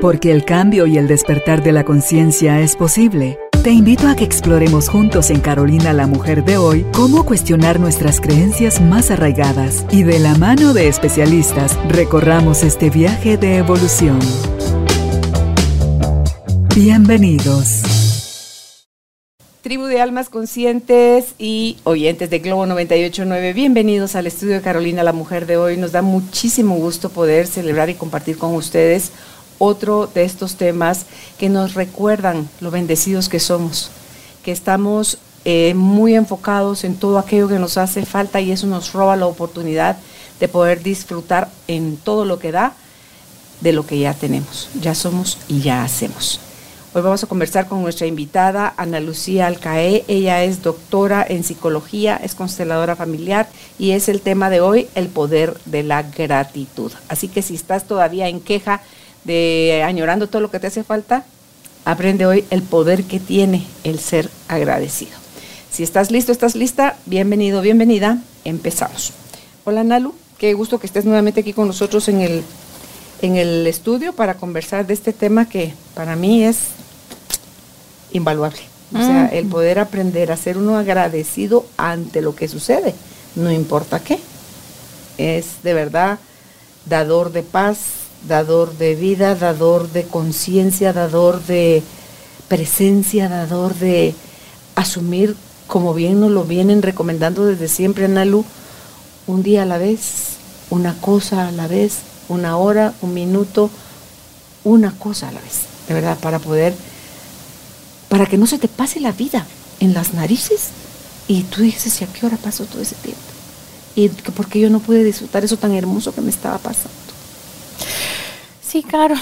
Porque el cambio y el despertar de la conciencia es posible. Te invito a que exploremos juntos en Carolina la Mujer de hoy cómo cuestionar nuestras creencias más arraigadas y de la mano de especialistas recorramos este viaje de evolución. Bienvenidos. Tribu de almas conscientes y oyentes de Globo 989, bienvenidos al estudio de Carolina la Mujer de hoy. Nos da muchísimo gusto poder celebrar y compartir con ustedes otro de estos temas que nos recuerdan lo bendecidos que somos, que estamos eh, muy enfocados en todo aquello que nos hace falta y eso nos roba la oportunidad de poder disfrutar en todo lo que da de lo que ya tenemos, ya somos y ya hacemos. Hoy vamos a conversar con nuestra invitada Ana Lucía Alcaé. Ella es doctora en psicología, es consteladora familiar y es el tema de hoy, el poder de la gratitud. Así que si estás todavía en queja de añorando todo lo que te hace falta, aprende hoy el poder que tiene el ser agradecido. Si estás listo, estás lista, bienvenido, bienvenida, empezamos. Hola Nalu, qué gusto que estés nuevamente aquí con nosotros en el, en el estudio para conversar de este tema que para mí es invaluable. O sea, el mm. poder aprender a ser uno agradecido ante lo que sucede, no importa qué. Es de verdad dador de paz, dador de vida, dador de conciencia, dador de presencia, dador de asumir, como bien nos lo vienen recomendando desde siempre, Analu, un día a la vez, una cosa a la vez, una hora, un minuto, una cosa a la vez, de verdad, para poder, para que no se te pase la vida en las narices y tú dices, ¿y a qué hora pasó todo ese tiempo? Y porque yo no pude disfrutar eso tan hermoso que me estaba pasando. Sí, claro,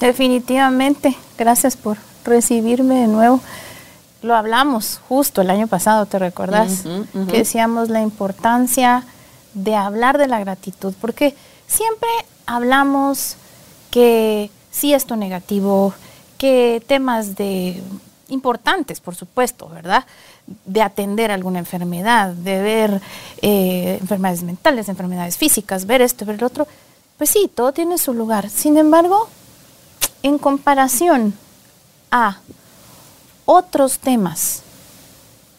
definitivamente. Gracias por recibirme de nuevo. Lo hablamos justo el año pasado, ¿te recuerdas? Que decíamos la importancia de hablar de la gratitud, porque siempre hablamos que sí esto negativo, que temas de importantes, por supuesto, ¿verdad? De atender alguna enfermedad, de ver eh, enfermedades mentales, enfermedades físicas, ver esto, ver el otro, pues sí, todo tiene su lugar. Sin embargo, en comparación a otros temas,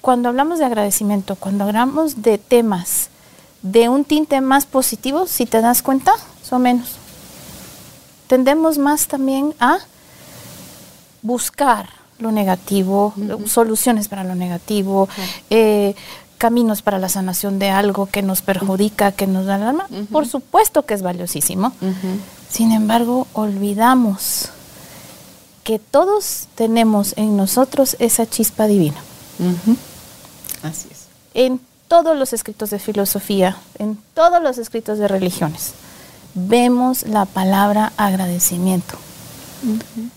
cuando hablamos de agradecimiento, cuando hablamos de temas de un tinte más positivo, si te das cuenta, son menos. Tendemos más también a buscar lo negativo, soluciones para lo negativo, eh, caminos para la sanación de algo que nos perjudica, que nos da el alma, por supuesto que es valiosísimo. Sin embargo, olvidamos que todos tenemos en nosotros esa chispa divina. Así es. En todos los escritos de filosofía, en todos los escritos de religiones, vemos la palabra agradecimiento.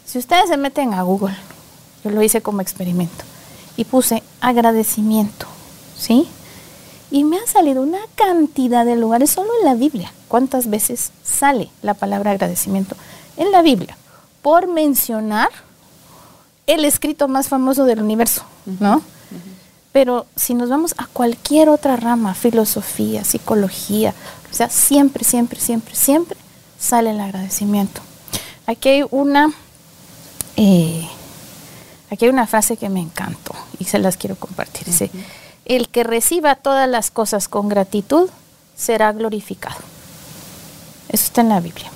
Si ustedes se meten a Google, yo lo hice como experimento, y puse agradecimiento ¿sí? Y me ha salido una cantidad de lugares solo en la Biblia. ¿Cuántas veces sale la palabra agradecimiento en la Biblia? Por mencionar el escrito más famoso del universo, ¿no? Pero si nos vamos a cualquier otra rama, filosofía, psicología, o sea, siempre, siempre, siempre, siempre sale el agradecimiento. Aquí hay una, eh, aquí hay una frase que me encantó y se las quiero compartir. Dice, el que reciba todas las cosas con gratitud será glorificado. Eso está en la Biblia.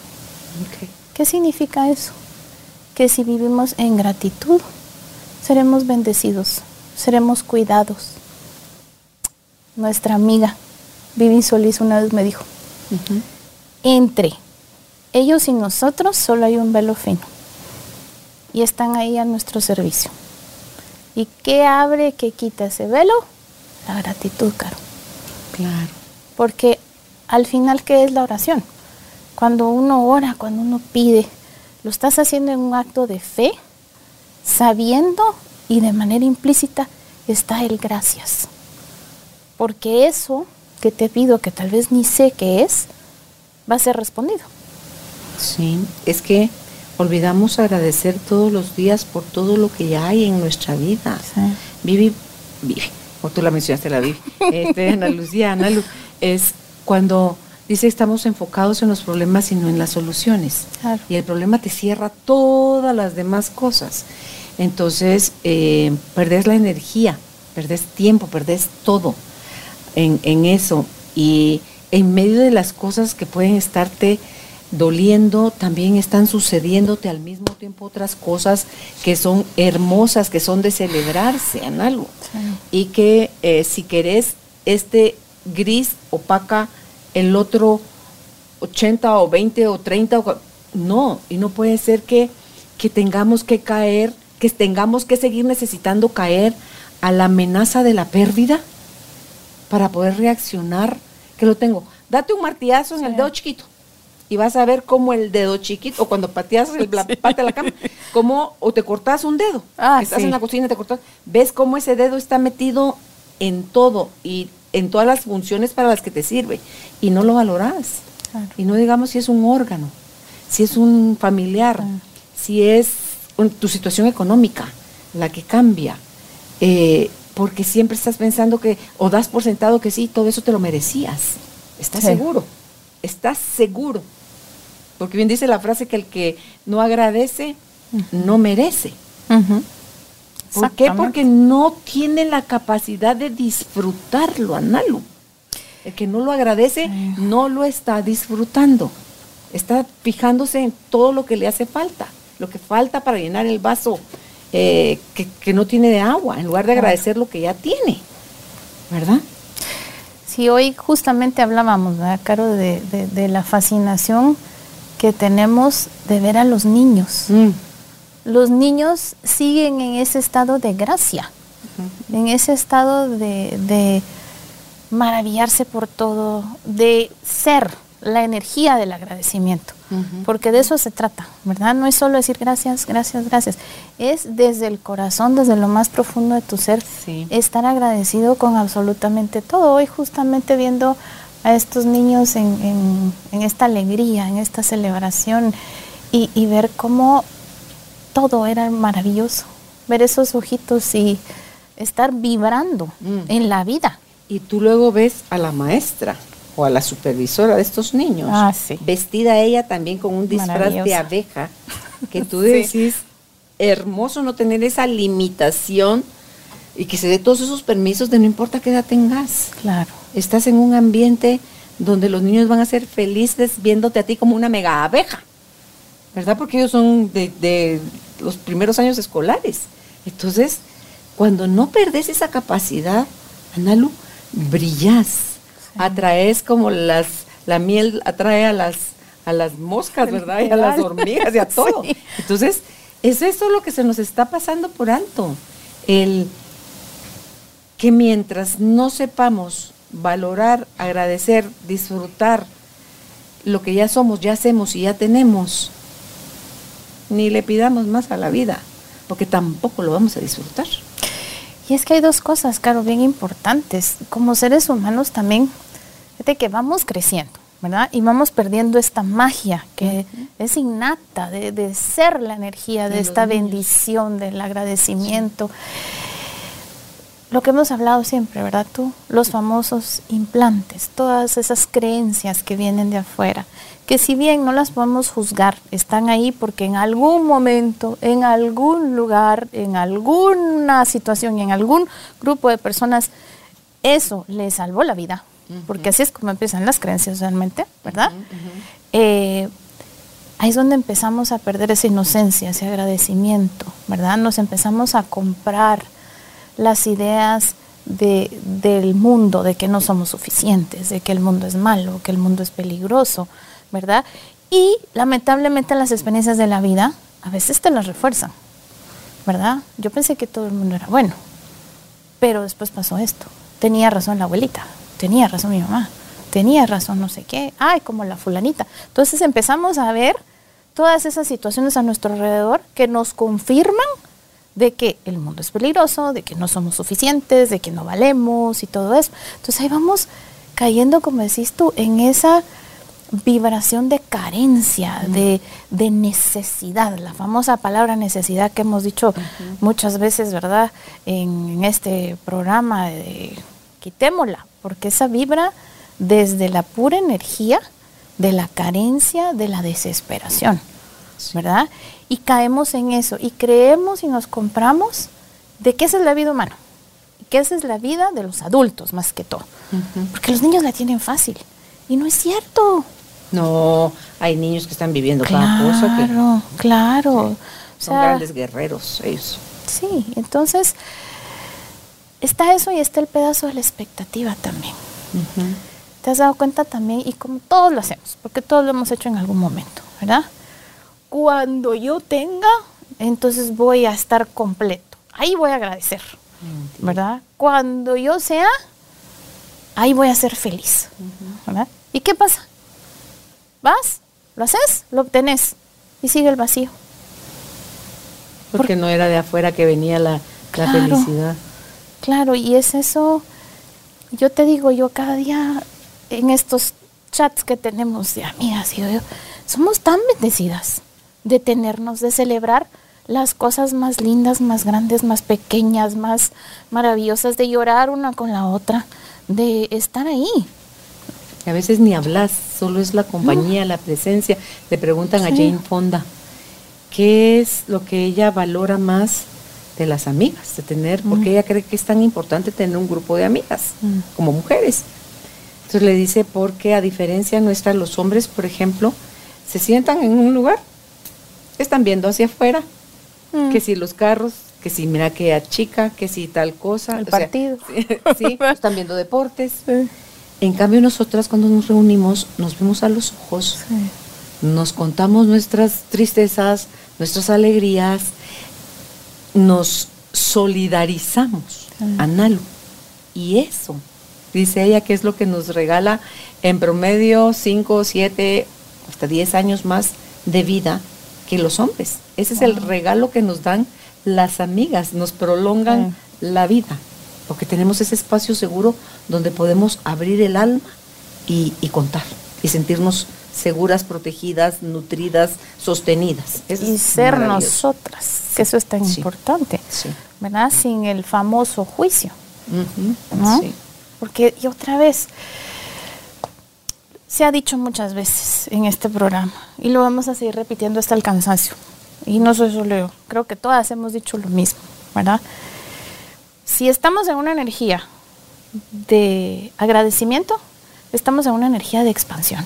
¿Qué significa eso? Que si vivimos en gratitud, seremos bendecidos, seremos cuidados. Nuestra amiga Vivi Solís una vez me dijo, entre ellos y nosotros solo hay un velo fino y están ahí a nuestro servicio. ¿Y qué abre, qué quita ese velo? La gratitud, Caro. Claro. Porque al final, ¿qué es la oración? Cuando uno ora, cuando uno pide, lo estás haciendo en un acto de fe, sabiendo y de manera implícita está el gracias. Porque eso que te pido, que tal vez ni sé qué es, va a ser respondido. Sí, es que olvidamos agradecer todos los días por todo lo que ya hay en nuestra vida. Vivi, vive, o tú la mencionaste la vi, este, Ana Lucía, Ana Lu, es cuando dice estamos enfocados en los problemas y no en las soluciones. Claro. Y el problema te cierra todas las demás cosas. Entonces, eh, perdés la energía, perdés tiempo, perdés todo en, en eso. Y en medio de las cosas que pueden estarte doliendo, también están sucediéndote al mismo tiempo otras cosas que son hermosas, que son de celebrarse, Analu. Y que eh, si querés este gris opaca el otro 80 o 20 o 30, o no, y no puede ser que, que tengamos que caer, que tengamos que seguir necesitando caer a la amenaza de la pérdida para poder reaccionar, que lo tengo. Date un martillazo en el dedo chiquito y vas a ver cómo el dedo chiquito, o cuando pateas el, la de la cama, como, o te cortas un dedo. Ah, Estás sí. en la cocina y te cortas. Ves cómo ese dedo está metido en todo y en todas las funciones para las que te sirve. Y no lo valoras. Claro. Y no digamos si es un órgano, si es un familiar, Ah. si es un- tu situación económica la que cambia. Eh, porque siempre estás pensando que, o das por sentado que sí, todo eso te lo merecías. ¿Estás Sí. seguro? ¿Estás seguro? Porque bien dice la frase que el que no agradece, no merece. ¿Por qué? Porque no tiene la capacidad de disfrutarlo, Analu. El que no lo agradece, no lo está disfrutando. Está fijándose en todo lo que le hace falta, lo que falta para llenar el vaso eh, que, que no tiene de agua, en lugar de agradecer lo que ya tiene. ¿Verdad? Sí, hoy justamente hablábamos, ¿verdad, Caro, de, de- de la fascinación que tenemos de ver a los niños. Los niños siguen en ese estado de gracia, en ese estado de, de maravillarse por todo, de ser la energía del agradecimiento, porque de eso se trata, ¿verdad? No es solo decir gracias, gracias, gracias, es desde el corazón, desde lo más profundo de tu ser, Sí. estar agradecido con absolutamente todo. Hoy justamente viendo a estos niños en, en- en esta alegría, en esta celebración y, y ver cómo todo era maravilloso, ver esos ojitos y estar vibrando Mm. en la vida. Y tú luego ves a la maestra o a la supervisora de estos niños, Ah, sí. vestida ella también con un disfraz de abeja, que tú Sí. decís, hermoso no tener esa limitación y que se dé todos esos permisos de no importa qué edad tengas. Claro. Estás en un ambiente donde los niños van a ser felices viéndote a ti como una mega abeja, ¿verdad? Porque ellos son de, de los primeros años escolares. Entonces, cuando no perdes esa capacidad, Analu, brillas, atraes como las, la miel atrae a las, a las moscas, ¿verdad? Y a las hormigas y a todo. Sí. Entonces, es eso lo que se nos está pasando por alto. El que mientras no sepamos valorar, agradecer, disfrutar lo que ya somos, ya hacemos y ya tenemos, ni le pidamos más a la vida, porque tampoco lo vamos a disfrutar. Y es que hay dos cosas, Caro, bien importantes. Como seres humanos también, fíjate que vamos creciendo, ¿verdad? Y vamos perdiendo esta magia que es innata de, de ser la energía de, esta bendición, del agradecimiento. Lo que hemos hablado siempre, ¿verdad? Tú, los famosos implantes, todas esas creencias que vienen de afuera, que si bien no las podemos juzgar, están ahí porque en algún momento, en algún lugar, en alguna situación, en algún grupo de personas, eso les salvó la vida, porque así es como empiezan las creencias realmente, ¿verdad? Eh, ahí es donde empezamos a perder esa inocencia, ese agradecimiento, ¿verdad? Nos empezamos a comprar las ideas de, del mundo, de que no somos suficientes, de que el mundo es malo, que el mundo es peligroso, ¿verdad? Y lamentablemente las experiencias de la vida a veces te las refuerzan, ¿verdad? Yo pensé que todo el mundo era bueno, pero después pasó esto. Tenía razón la abuelita, tenía razón mi mamá, tenía razón no sé qué, ay, como la fulanita. Entonces empezamos a ver todas esas situaciones a nuestro alrededor que nos confirman de que el mundo es peligroso, de que no somos suficientes, de que no valemos y todo eso. Entonces ahí vamos cayendo, como decís tú, en esa vibración de carencia, de, de necesidad, la famosa palabra necesidad que hemos dicho muchas veces, ¿verdad? En, en este programa, de, quitémosla, porque esa vibra desde la pura energía de la carencia, de la desesperación, ¿verdad? Y caemos en eso y creemos y nos compramos de que esa es la vida humana, que esa es la vida de los adultos más que todo, porque los niños la tienen fácil y no es cierto. No, hay niños que están viviendo cada cosa que Claro, claro. son grandes guerreros ellos. Sí, entonces está eso y está el pedazo de la expectativa también. ¿Te has dado cuenta también? Y como todos lo hacemos, porque todos lo hemos hecho en algún momento, ¿verdad? Cuando yo tenga, entonces voy a estar completo. Ahí voy a agradecer, ¿verdad? Cuando yo sea, ahí voy a ser feliz, ¿verdad? ¿Y qué pasa? Vas, lo haces, lo obtenés y sigue el vacío. Porque no era de afuera que venía la, la felicidad. Claro, y es eso, yo te digo, yo cada día en estos chats que tenemos de amigas, y yo, somos tan bendecidas de tenernos, de celebrar las cosas más lindas, más grandes, más pequeñas, más maravillosas, de llorar una con la otra, de estar ahí. A veces ni hablas, solo es la compañía, la presencia. Le preguntan a. Jane Fonda, ¿qué es lo que ella valora más de las amigas? De tener, porque ella cree que es tan importante tener un grupo de amigas, Mm. como mujeres. Entonces le dice, porque a diferencia nuestra, los hombres, por ejemplo, se sientan en un lugar, están viendo hacia afuera, Mm. que si los carros, que si mira que chica, que si tal cosa. El o sea, partido. sí, están viendo deportes. En cambio, nosotras cuando nos reunimos, nos vemos a los ojos, nos contamos nuestras tristezas, nuestras alegrías, nos solidarizamos, Analu. Y eso, dice ella, que es lo que nos regala en promedio 5, 7, hasta 10 años más de vida que los hombres. Ese es el regalo que nos dan las amigas, nos prolongan la vida, porque tenemos ese espacio seguro donde podemos abrir el alma y, y contar y sentirnos seguras, protegidas, nutridas, sostenidas. Eso y ser nosotras, que eso es tan Sí. importante. ¿verdad? Sin el famoso juicio. ¿no? Porque, y otra vez, se ha dicho muchas veces en este programa, y lo vamos a seguir repitiendo hasta el cansancio. Y no soy solo yo, creo que todas hemos dicho lo mismo, ¿verdad? Si estamos en una energía de agradecimiento, estamos en una energía de expansión.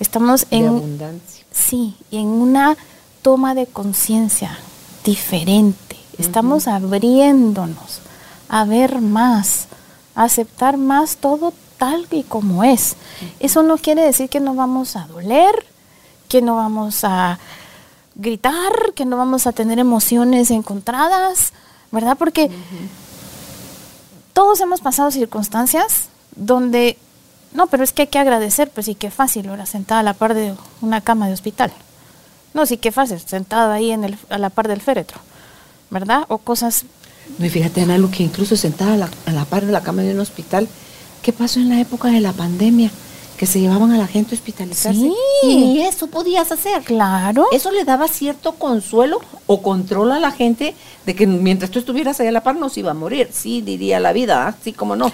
Estamos De en, abundancia. Sí, y en una toma de conciencia diferente. Estamos abriéndonos a ver más, a aceptar más todo tal y como es. Eso no quiere decir que no vamos a doler, que no vamos a gritar, que no vamos a tener emociones encontradas, ¿verdad? Porque todos hemos pasado circunstancias donde, no, pero es que hay que agradecer, pues sí, qué fácil, ahora sentada a la par de una cama de hospital. No, sí, qué fácil, sentada ahí en el, a la par del féretro, ¿verdad? O cosas, No, y fíjate, Ana, lo que incluso sentada a la, a la par de la cama de un hospital, ¿qué pasó en la época de la pandemia? Que se llevaban a la gente a hospitalizarse. Sí. Y eso podías hacer. claro, Eso le daba cierto consuelo o control a la gente de que mientras tú estuvieras ahí a la par no se iba a morir. Sí, diría la vida, ¿ah? sí como no.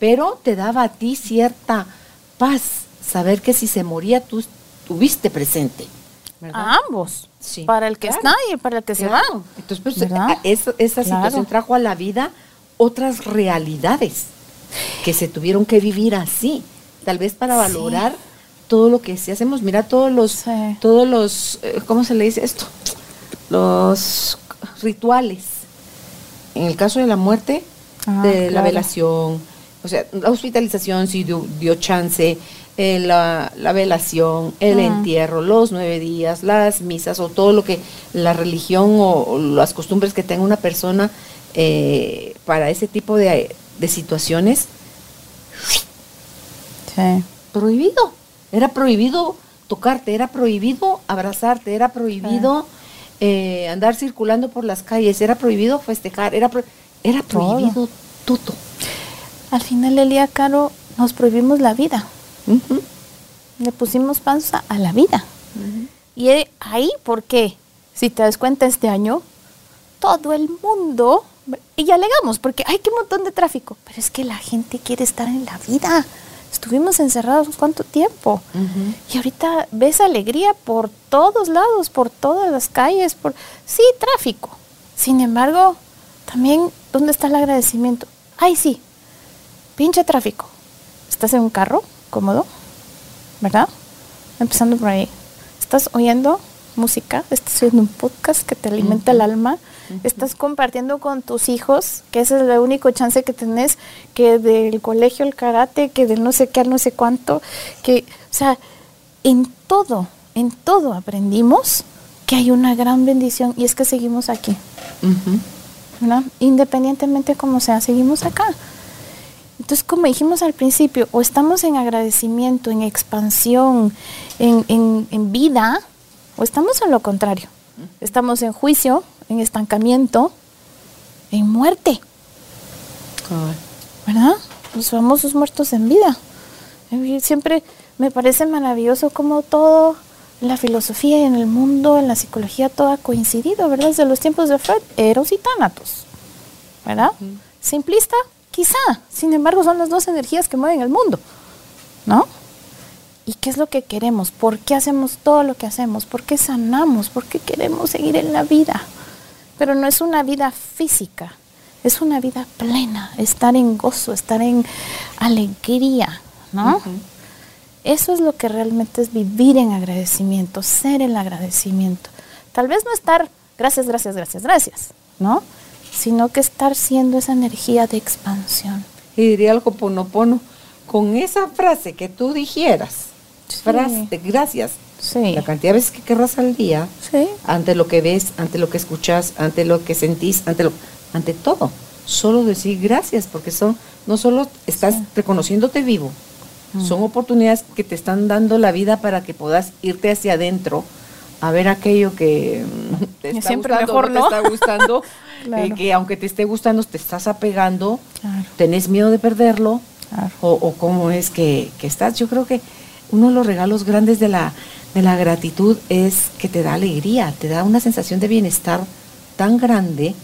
Pero te daba a ti cierta paz saber que si se moría tú estuviste presente. ¿verdad? a ambos, Sí, para el que claro. está y para el que se va. Entonces, pues, esa Claro. situación trajo a la vida otras realidades que se tuvieron que vivir así, tal vez para Sí. valorar todo lo que sí hacemos. Mira todos los, Sí. todos los, eh, ¿cómo se le dice esto? Los rituales. En el caso de la muerte, Ah, de la velación, o sea, la hospitalización sí dio, dio chance, eh, la, la velación, el Mm. entierro, los nueve días, las misas o todo lo que la religión o, o las costumbres que tenga una persona eh, para ese tipo de, de situaciones, Sí. prohibido. Era prohibido tocarte, era prohibido abrazarte, era prohibido eh, andar circulando por las calles, era prohibido festejar, era, pro- era prohibido todo. Al final del día, Caro, nos prohibimos la vida. Le pusimos panza a la vida. Y ahí, ¿por qué? Si te das cuenta, este año, todo el mundo Y alegamos, porque hay que montón de tráfico. Pero es que la gente quiere estar en la vida. Estuvimos encerrados cuánto tiempo. Y ahorita ves alegría por todos lados, por todas las calles, por sí, tráfico. Sin embargo, también, ¿dónde está el agradecimiento? Ay, sí, pinche tráfico. ¿Estás en un carro cómodo? ¿Verdad? Empezando por ahí. ¿Estás oyendo música? ¿Estás oyendo un podcast que te alimenta el alma? Estás compartiendo con tus hijos, que ese es el único chance que tenés, que del colegio el karate, que del no sé qué al no sé cuánto, que, o sea, en todo, en todo aprendimos que hay una gran bendición y es que seguimos aquí. ¿verdad? Independientemente como sea, seguimos acá. Entonces, como dijimos al principio, o estamos en agradecimiento, en expansión, en, en, en vida, o estamos en lo contrario. Estamos en juicio, en estancamiento, en muerte. ¿Verdad? Los famosos muertos en vida. Siempre me parece maravilloso cómo todo, la filosofía y en el mundo, en la psicología, todo ha coincidido, ¿verdad? Desde los tiempos de Freud, Eros y Tánatos. ¿Verdad? Simplista, quizá. Sin embargo, son las dos energías que mueven el mundo. ¿No? ¿Y qué es lo que queremos? ¿Por qué hacemos todo lo que hacemos? ¿Por qué sanamos? ¿Por qué queremos seguir en la vida? Pero no es una vida física, es una vida plena, estar en gozo, estar en alegría, ¿no? Eso es lo que realmente es vivir en agradecimiento, ser el agradecimiento. Tal vez no estar gracias, gracias, gracias, gracias, ¿no? Sino que estar siendo esa energía de expansión. Y diría algo ponopono, con esa frase que tú dijeras, frase de gracias, Sí. la cantidad de veces que querrás al día, Sí. ante lo que ves, ante lo que escuchas, ante lo que sentís, ante lo, ante todo. Solo decir gracias, porque son, no solo estás reconociéndote vivo, Mm. son oportunidades que te están dando la vida para que puedas irte hacia adentro a ver aquello que mm, te está Siempre gustando, mejor, te está gustando, Claro. eh, que aunque te esté gustando, te estás apegando, Claro. tenés miedo de perderlo, Claro. o, o cómo es que, que estás. Yo creo que uno de los regalos grandes de la, de la gratitud es que te da alegría, te da una sensación de bienestar tan grande,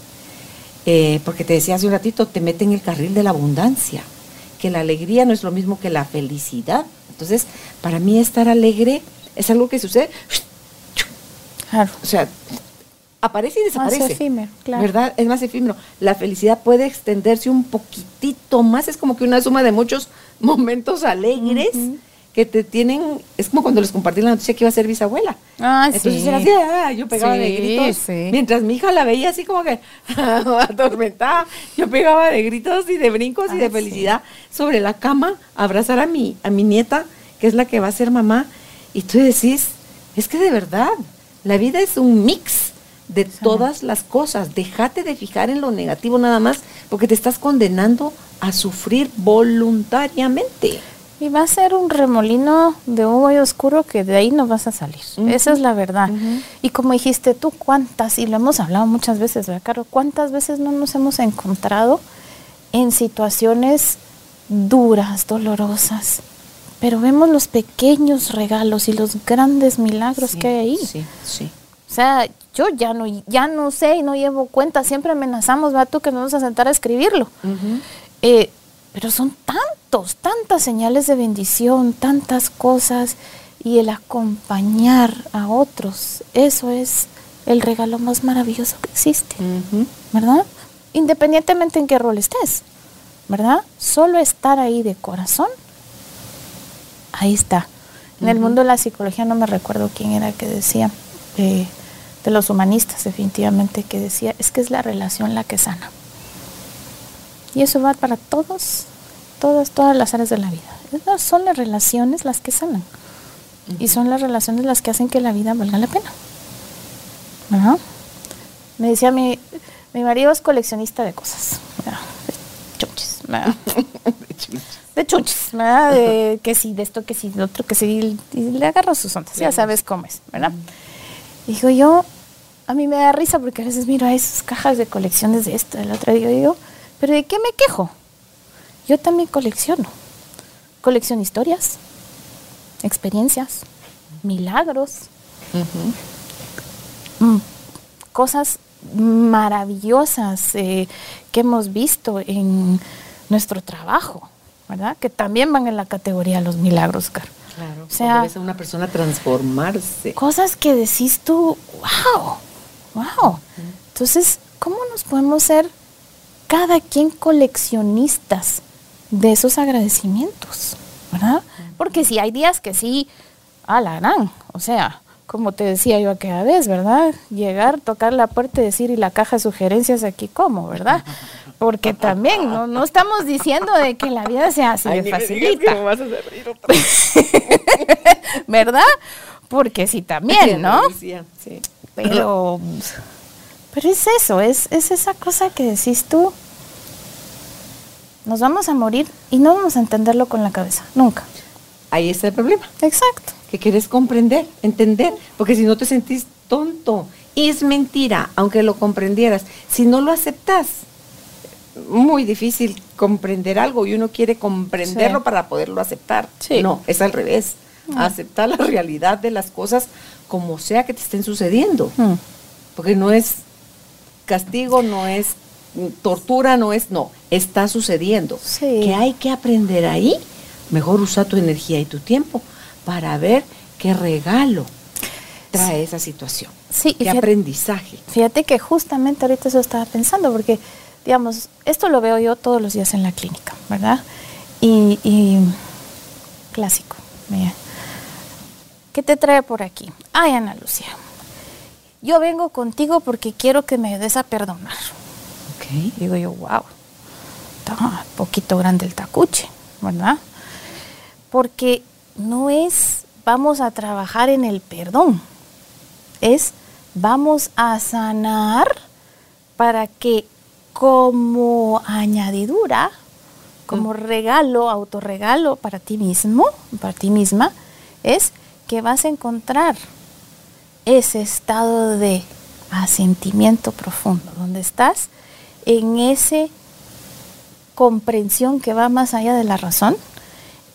eh, porque te decía hace un ratito, te mete en el carril de la abundancia, que la alegría no es lo mismo que la felicidad. Entonces, para mí estar alegre es algo que sucede, Claro. o sea, aparece y desaparece. efímero, claro. ¿Verdad? Es más efímero. La felicidad puede extenderse un poquitito más, es como que una suma de muchos momentos alegres que te tienen, es como cuando les compartí la noticia que iba a ser bisabuela. Ah, Entonces sí. era así, ah, yo pegaba de gritos. sí. Mientras mi hija la veía así como que atormentada, yo pegaba de gritos y de brincos y Ah, de sí. felicidad sobre la cama, a abrazar a mi, a mi nieta, que es la que va a ser mamá. Y tú decís, es que de verdad, la vida es un mix de todas las cosas. Déjate de fijar en lo negativo nada más, porque te estás condenando a sufrir voluntariamente. Y va a ser un remolino de un hoyo oscuro que de ahí no vas a salir. Esa es la verdad. Y como dijiste tú, ¿cuántas? Y lo hemos hablado muchas veces, ¿verdad, Caro? ¿Cuántas veces no nos hemos encontrado en situaciones duras, dolorosas? Pero vemos los pequeños regalos y los grandes milagros Sí, que hay ahí. Sí, sí. O sea, yo ya no, ya no sé y no llevo cuenta, siempre amenazamos, va tú que nos vamos a sentar a escribirlo. Eh, pero son tantos, tantas señales de bendición, tantas cosas y el acompañar a otros, eso es el regalo más maravilloso que existe. ¿verdad? Independientemente en qué rol estés, ¿verdad? Solo estar ahí de corazón, ahí está. En el mundo de la psicología no me recuerdo quién era que decía, eh, de los humanistas definitivamente, que decía, es que es la relación la que sana. Y eso va para todos, todas, todas las áreas de la vida. Esas son las relaciones las que sanan. Y son las relaciones las que hacen que la vida valga la pena. ¿Verdad? Me decía mi, mi marido es coleccionista de cosas. ¿verdad? De chunches. De chunches, ¿verdad? De que sí, de esto, que sí, de otro, que sí. Y le agarro sus ondas. Ya sabes cómo es, ¿verdad? Digo yo, a mí me da risa porque a veces miro a esas cajas de colecciones de esto, del otro. Digo yo, ¿pero de qué me quejo? Yo también colecciono. Colecciono historias, experiencias, milagros, mm, cosas maravillosas eh, que hemos visto en nuestro trabajo, ¿verdad? Que también van en la categoría los milagros, Carlos. Claro, o sea, ves a una persona transformarse. Cosas que decís tú, wow, wow. Entonces, ¿cómo nos podemos ser cada quien coleccionistas de esos agradecimientos? ¿Verdad? Porque si hay días que sí, a la gran, o sea, como te decía yo aquella vez, ¿verdad? Llegar, tocar la puerta y decir, y la caja de sugerencias aquí, ¿cómo, verdad? Porque también no, no estamos diciendo de que la vida sea así de facilita. ¿Verdad? Porque sí también, ¿no? Pero, pero es eso, es, es esa cosa que decís tú. Nos vamos a morir y no vamos a entenderlo con la cabeza, nunca. Ahí está el problema. Exacto que quieres comprender, entender, porque si no te sentís tonto, es mentira, aunque lo comprendieras. Si no lo aceptas, muy difícil comprender algo y uno quiere comprenderlo para poderlo aceptar. No, es al revés. Aceptar la realidad de las cosas como sea que te estén sucediendo. Mm. Porque no es castigo, no es tortura, no es, no, está sucediendo. ¿Qué hay que aprender ahí? Mejor usa tu energía y tu tiempo para ver qué regalo trae esa situación. Sí, qué aprendizaje. Fíjate que justamente ahorita eso estaba pensando, porque, digamos, esto lo veo yo todos los días en la clínica, ¿verdad? Y, clásico, mira. ¿Qué te trae por aquí? Ay, Ana Lucía, yo vengo contigo porque quiero que me ayudes a perdonar. Digo yo, wow, está poquito grande el tacuche, ¿verdad? Porque no es vamos a trabajar en el perdón, es vamos a sanar para que como añadidura, como regalo, autorregalo para ti mismo, para ti misma, es que vas a encontrar ese estado de asentimiento profundo, donde estás en esa comprensión que va más allá de la razón,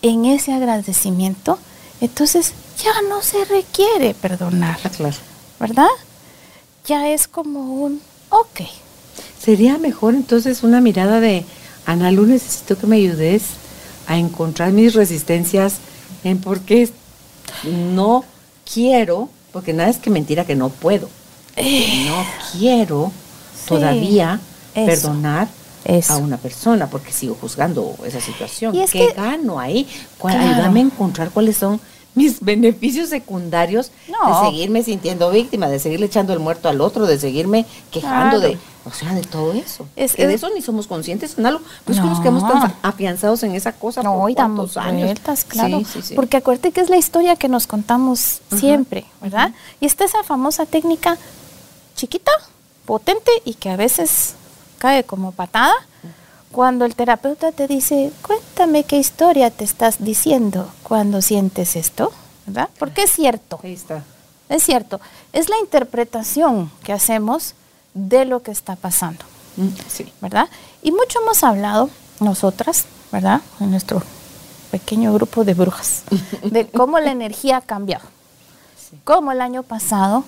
en ese agradecimiento, entonces ya no se requiere perdonar. Ah, claro. ¿Verdad? Ya es como un, ok. Sería mejor entonces una mirada de, Ana Lu, necesito que me ayudes a encontrar mis resistencias en por qué no quiero, porque nada es que mentira que no puedo. Eh. no quiero todavía perdonar a una persona porque sigo juzgando esa situación. ¿Y ¿Qué gano ahí? Ayúdame a encontrar cuáles son mis beneficios secundarios de seguirme sintiendo víctima, de seguirle echando el muerto al otro, de seguirme quejando de, o sea, de todo eso. Es, que de eso ni somos conscientes, ¿no? Pues no. que hemos tan afianzados en esa cosa no, por damos años. Vueltas, claro. Porque acuérdate que es la historia que nos contamos siempre, ¿verdad? Y está esa famosa técnica chiquita, potente y que a veces cae como patada cuando el terapeuta te dice, cuéntame qué historia te estás diciendo cuando sientes esto, ¿verdad? Porque es cierto. Ahí está. Es cierto. Es la interpretación que hacemos de lo que está pasando. Mm, sí. ¿Verdad? Y mucho hemos hablado, nosotras, ¿verdad? En nuestro pequeño grupo de brujas, de cómo la energía ha cambiado. Cómo el año pasado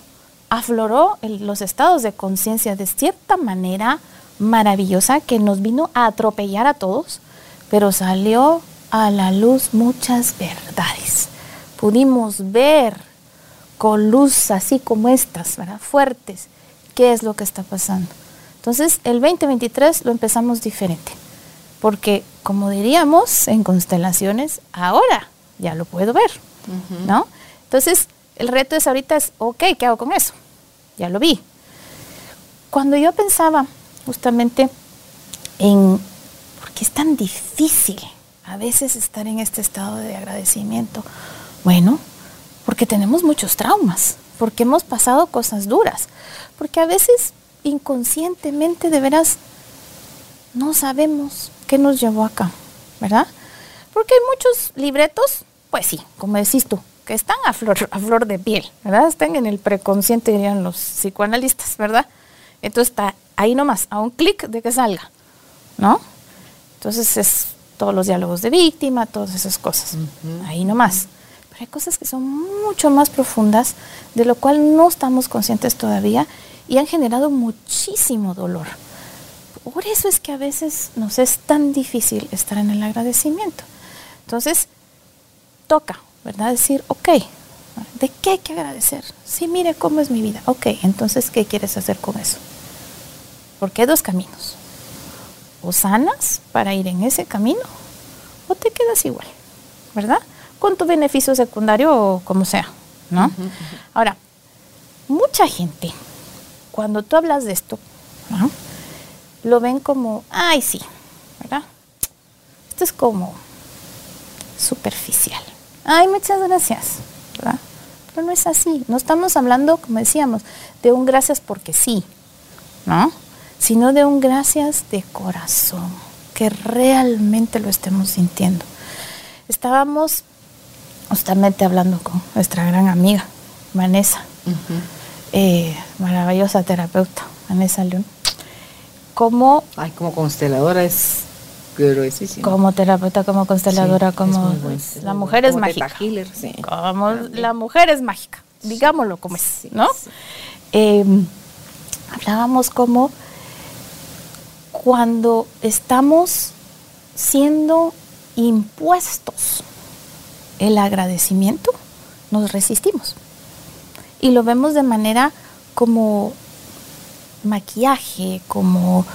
afloró los estados de conciencia de cierta manera maravillosa que nos vino a atropellar a todos, pero salió a la luz muchas verdades. Pudimos ver con luz así como estas, ¿verdad? fuertes, qué es lo que está pasando. Entonces, el 2023 lo empezamos diferente, porque como diríamos en constelaciones, ahora ya lo puedo ver, ¿no? Entonces, el reto es ahorita es, ok, ¿qué hago con eso? Ya lo vi. Cuando yo pensaba, justamente en, porque es tan difícil a veces estar en este estado de agradecimiento. Bueno, porque tenemos muchos traumas, porque hemos pasado cosas duras, porque a veces inconscientemente de veras no sabemos qué nos llevó acá, ¿verdad? Porque hay muchos libretos, pues sí, como decís tú, que están a flor, a flor de piel, ¿verdad? Están en el preconsciente, dirían los psicoanalistas, ¿verdad? Entonces está ahí nomás, a un clic de que salga, ¿no? Entonces es todos los diálogos de víctima, todas esas cosas, ahí nomás. Hay cosas que son mucho más profundas, de lo cual no estamos conscientes todavía y han generado muchísimo dolor. Por eso es que a veces nos es tan difícil estar en el agradecimiento. Entonces, toca, ¿verdad? Decir, ok, ¿de qué hay que agradecer? Sí, mire cómo es mi vida. Ok, entonces, ¿qué quieres hacer con eso? Porque hay dos caminos. O sanas para ir en ese camino, o te quedas igual, ¿verdad? Con tu beneficio secundario o como sea, ¿no? Ahora, mucha gente, cuando tú hablas de esto, ¿no? lo ven como, ay, sí, ¿verdad? Esto es como superficial. Ay, muchas gracias, ¿verdad? Pero no es así. No estamos hablando, como decíamos, de un gracias porque sí, ¿no? Sino de un gracias de corazón, que realmente lo estemos sintiendo. Estábamos justamente hablando con nuestra gran amiga, Vanessa, eh, maravillosa terapeuta, Vanessa León como... Ay, como consteladora es gruesísima. Como terapeuta, como consteladora, como... la mujer es mágica. sí. Como la mujer es mágica, digámoslo como es, ¿no? Em, hablábamos como cuando estamos siendo impuestos el agradecimiento, nos resistimos. Y lo vemos de manera como maquillaje, como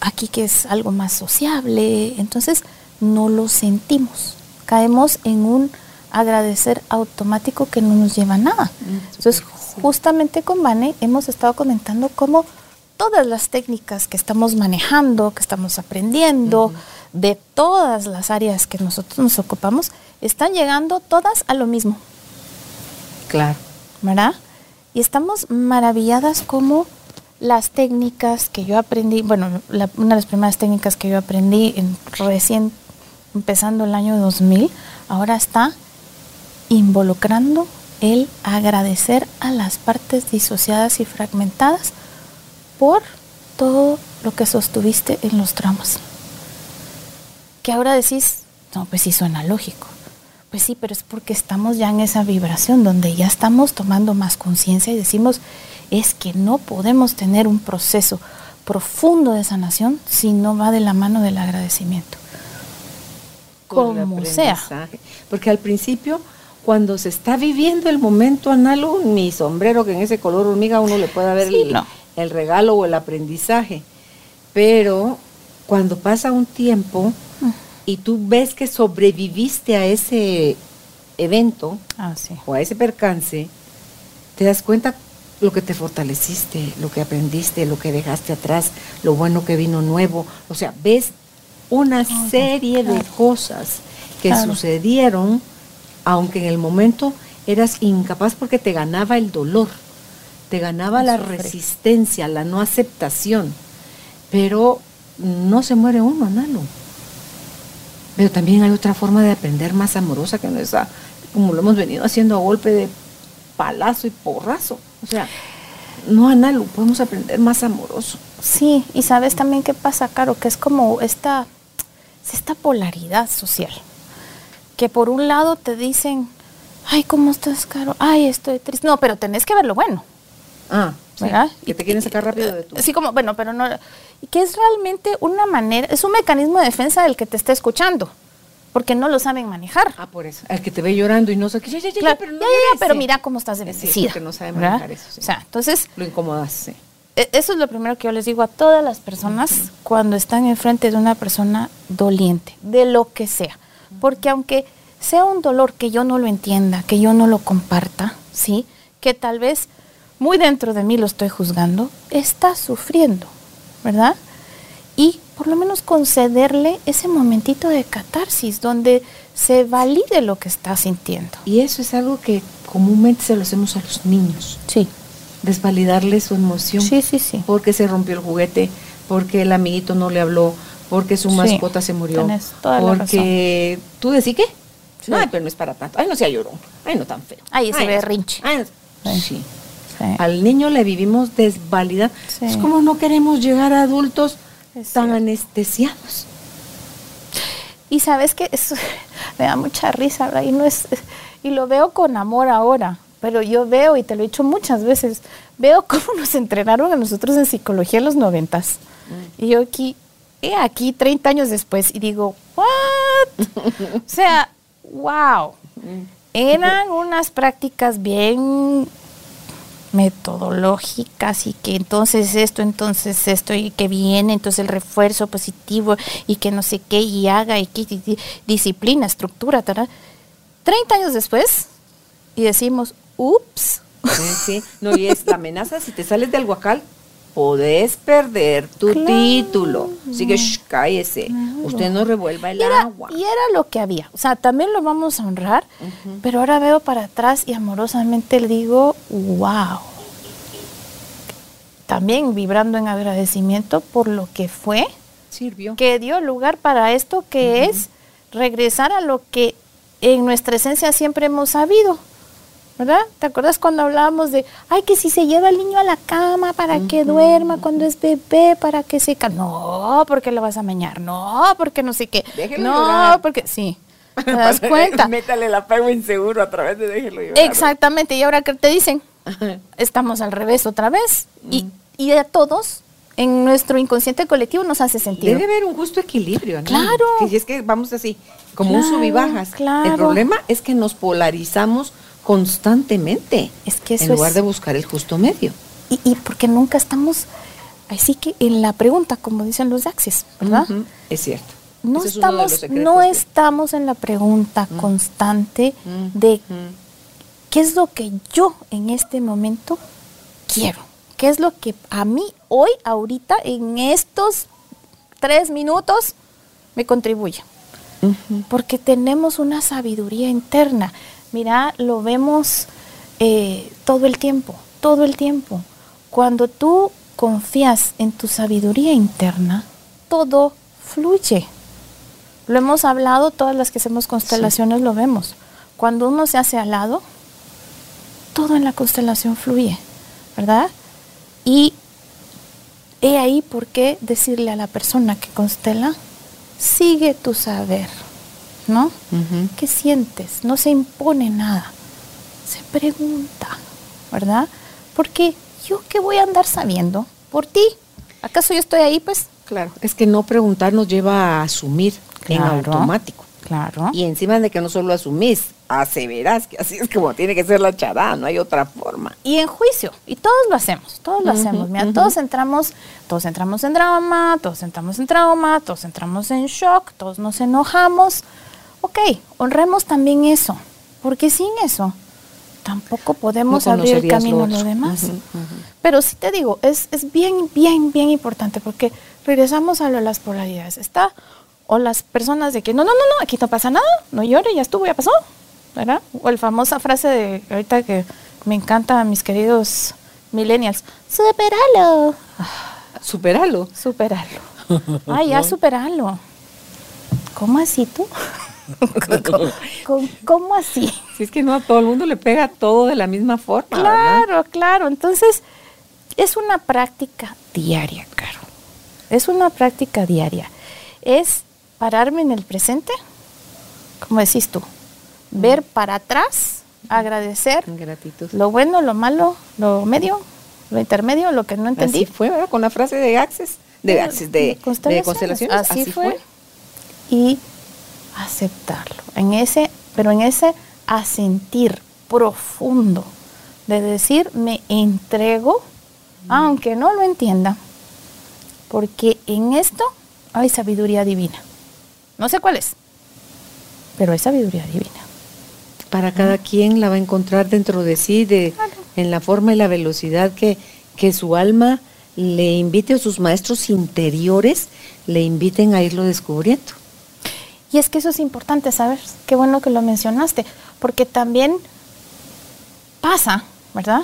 aquí que es algo más sociable, entonces no lo sentimos. Caemos en un agradecer automático que no nos lleva a nada. Mm, entonces, justamente con Vane hemos estado comentando cómo todas las técnicas que estamos manejando, que estamos aprendiendo, de todas las áreas que nosotros nos ocupamos, están llegando todas a lo mismo. Claro. ¿Verdad? Y estamos maravilladas como las técnicas que yo aprendí, bueno, una de las primeras técnicas que yo aprendí en, recién empezando el año 2000, ahora está involucrando el agradecer a las partes disociadas y fragmentadas por todo lo que sostuviste en los tramos. Que ahora decís, no, pues sí suena lógico. Pues sí, pero es porque estamos ya en esa vibración donde ya estamos tomando más conciencia y decimos, es que no podemos tener un proceso profundo de sanación si no va de la mano del agradecimiento. Como sea. Porque al principio, cuando se está viviendo el momento análogo, mi sombrero que en ese color hormiga uno le puede ver el, regalo o el aprendizaje. Pero cuando pasa un tiempo y tú ves que sobreviviste a ese evento ah, o a ese percance, te das cuenta lo que te fortaleciste, lo que aprendiste, lo que dejaste atrás, lo bueno que vino nuevo. O sea, ves una serie de cosas que sucedieron, aunque en el momento eras incapaz porque te ganaba el dolor, te ganaba la resistencia, la no aceptación. Pero no se muere uno, Nalo. Pero también hay otra forma de aprender más amorosa que no esa, como lo hemos venido haciendo a golpe de palazo y porrazo. O sea, no análogo, podemos aprender más amoroso. Sí, y sabes también qué pasa, Caro, que es como esta, esta polaridad social. Que por un lado te dicen, ay, ¿cómo estás, Caro? Ay, estoy triste. No, pero tenés que ver lo bueno. Ah, ¿verdad? Que te quieren sacar rápido de tu. Sí, como, bueno, pero no. Y que es realmente una manera, es un mecanismo de defensa del que te está escuchando porque no lo saben manejar. Ah, por eso. El que te ve llorando y no qué, ya, ya, ya, pero, no ya, ya, pero mira cómo estás de Sí, que no sabe manejar eso. O sea, entonces... Lo incomodas, sí. E, eso es lo primero que yo les digo a todas las personas cuando están enfrente de una persona doliente, de lo que sea. Porque aunque sea un dolor que yo no lo entienda, que yo no lo comparta, ¿sí? Que tal vez muy dentro de mí lo estoy juzgando, está sufriendo, ¿verdad? Y por lo menos concederle ese momentito de catarsis donde se valide lo que está sintiendo. Y eso es algo que comúnmente se lo hacemos a los niños. Sí. Desvalidarle su emoción. Sí, sí, sí. Porque se rompió el juguete, porque el amiguito no le habló, porque su mascota se murió. porque tú decís qué? Ay, pero no es para tanto. Ay, no sea llorón. Ay, no tan feo. Ay, se ve rinche. Ay, sí. Al niño le vivimos desvalidar. Es como no queremos llegar a adultos están anestesiados. Y sabes que eso me da mucha risa, ¿verdad? Y, no es, y lo veo con amor ahora, pero yo veo, y te lo he dicho muchas veces, veo cómo nos entrenaron a nosotros en psicología en los noventas. Y yo aquí, he aquí 30 años después, y digo, ¿what? o sea, wow. Eran unas prácticas bien metodológicas y que entonces esto, entonces esto y que viene, entonces el refuerzo positivo y que no sé qué y haga y que disciplina, estructura, tal. 30 años después y decimos, ups. Sí, no, y es la amenaza, si te sales del huacal, podés perder tu título. Así que cállese, usted no revuelva el agua. Y era lo que había, o sea, también lo vamos a honrar, pero ahora veo para atrás y amorosamente le digo, wow. También vibrando en agradecimiento por lo que fue, sirvió, que dio lugar para esto que es regresar a lo que en nuestra esencia siempre hemos sabido, ¿verdad? ¿Te acuerdas cuando hablábamos de, ay, que si se lleva el niño a la cama para que duerma cuando es bebé, para que se... No, porque lo vas a meñar, no, porque no sé qué. no, porque sí. ¿Te das cuenta? Métale el apego inseguro a través de déjelo llorar. Exactamente, y ahora que te dicen, estamos al revés otra vez. Y, y a todos en nuestro inconsciente colectivo nos hace sentido. Debe haber un justo equilibrio, ¿no? Claro. Que es que vamos así, como un sub y bajas. Claro. El problema es que nos polarizamos constantemente. Es que eso en lugar de buscar el justo medio. Y, y, porque nunca estamos, así que en la pregunta, como dicen los Axis, ¿verdad? Es cierto. No estamos, no estamos en la pregunta constante de qué es lo que yo en este momento quiero. ¿Qué es lo que a mí hoy, ahorita, en estos tres minutos, me contribuye? Porque tenemos una sabiduría interna. Mira, lo vemos eh, todo el tiempo, todo el tiempo. Cuando tú confías en tu sabiduría interna, todo fluye. Lo hemos hablado, todas las que hacemos constelaciones lo vemos. Cuando uno se hace al lado, todo en la constelación fluye, ¿verdad? Y he ahí por qué decirle a la persona que constela, sigue tu saber, ¿no? ¿Qué sientes? No se impone nada, se pregunta, ¿verdad? Porque yo qué voy a andar sabiendo por ti. ¿Acaso yo estoy ahí, pues? Claro, es que no preguntar nos lleva a asumir en automático. Claro. Y encima de que no solo asumís, aseverás que así es como tiene que ser la charada, no hay otra forma. Y en juicio, y todos lo hacemos, todos lo hacemos. Mira, todos entramos, todos entramos en drama, todos entramos en trauma, todos entramos en shock, todos nos enojamos. Ok, honremos también eso, porque sin eso tampoco podemos abrir el camino a lo demás. Pero sí te digo, es, es bien, bien, bien importante, porque regresamos a lo de las polaridades. Está o las personas de que no, no, no, no, aquí no pasa nada, no llore, ya estuvo, ya pasó, ¿verdad? O la famosa frase de ahorita que me encanta a mis queridos millennials, superalo. Superalo. Superalo. Ay, ya superalo. ¿Cómo así tú? ¿Cómo, así? Si es que no a todo el mundo le pega todo de la misma forma. Claro, claro. Entonces, es una práctica diaria, Caro. Es una práctica diaria. Es pararme en el presente, como decís tú, ver para atrás, agradecer Gratitud. lo bueno, lo malo, lo medio, lo intermedio, lo que no entendí. Así fue, ¿verdad? Con la frase de Access, de Access, de, constelaciones. Así, fue. Y aceptarlo. En ese, pero en ese asentir profundo de decir me entrego, aunque no lo entienda, porque en esto hay sabiduría divina. No sé cuál es, pero es sabiduría divina. Para cada quien la va a encontrar dentro de sí, de, en la forma y la velocidad que, que su alma le invite o sus maestros interiores le inviten a irlo descubriendo. Y es que eso es importante, ¿sabes? Qué bueno que lo mencionaste, porque también pasa, ¿verdad?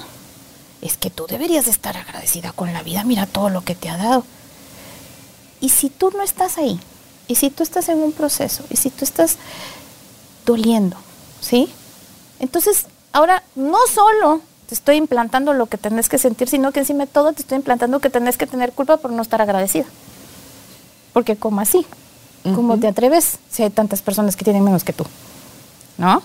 Es que tú deberías estar agradecida con la vida, mira todo lo que te ha dado. Y si tú no estás ahí, y si tú estás en un proceso, y si tú estás doliendo, ¿sí? Entonces, ahora no solo te estoy implantando lo que tenés que sentir, sino que encima de todo te estoy implantando que tenés que tener culpa por no estar agradecida. Porque como así, ¿cómo te atreves si hay tantas personas que tienen menos que tú? ¿No?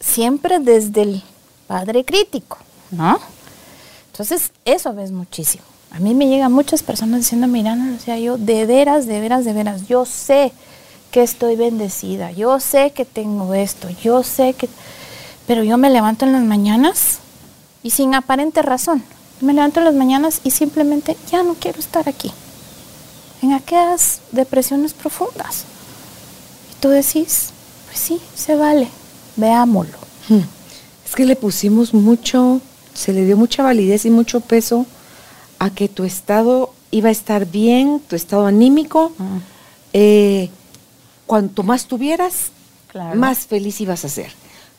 Siempre desde el padre crítico, ¿no? Entonces, eso ves muchísimo. A mí me llegan muchas personas diciendo, mira, no, o sea, yo de veras, de veras, de veras, yo sé que estoy bendecida, yo sé que tengo esto, yo sé que... Pero yo me levanto en las mañanas y sin aparente razón, me levanto en las mañanas y simplemente ya no quiero estar aquí, en aquellas depresiones profundas. Y tú decís, pues sí, se vale, veámoslo. Hmm. Es que le pusimos mucho, se le dio mucha validez y mucho peso a que tu estado iba a estar bien, tu estado anímico. Mm. Eh, cuanto más tuvieras, Claro. más feliz ibas a ser.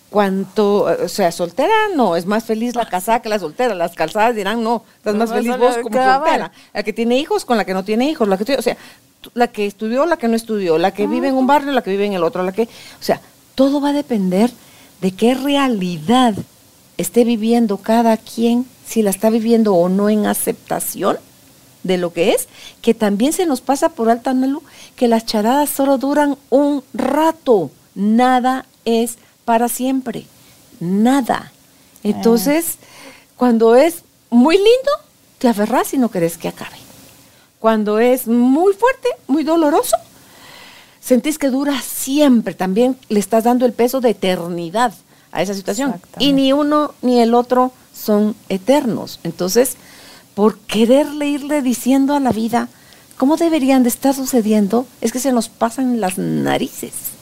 Cuanto, o sea, soltera, no, es más feliz la casada que la soltera. Las calzadas dirán, no, estás No, más feliz vos como cabal. soltera. La que tiene hijos con la que no tiene hijos, la que, o sea, la que estudió, la que no estudió, la que vive en un barrio, la que vive en el otro, la que, o sea, todo va a depender de qué realidad esté viviendo cada quien, si la está viviendo o no en aceptación de lo que es, que también se nos pasa por alta Melu, que las charadas solo duran un rato, nada es para siempre, nada. Entonces, cuando es muy lindo, te aferras y no querés que acabe. Cuando es muy fuerte, muy doloroso, sentís que dura siempre, también le estás dando el peso de eternidad a esa situación. Y ni uno ni el otro son eternos. Entonces, por quererle irle diciendo a la vida cómo deberían de estar sucediendo, es que se nos pasan las narices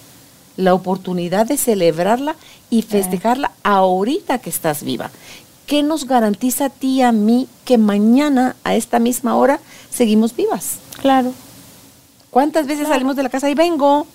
la oportunidad de celebrarla y festejarla ahorita que estás viva. ¿Qué nos garantiza a ti y a mí que mañana a esta misma hora seguimos vivas? Claro. ¿Cuántas veces salimos de la casa y vengo?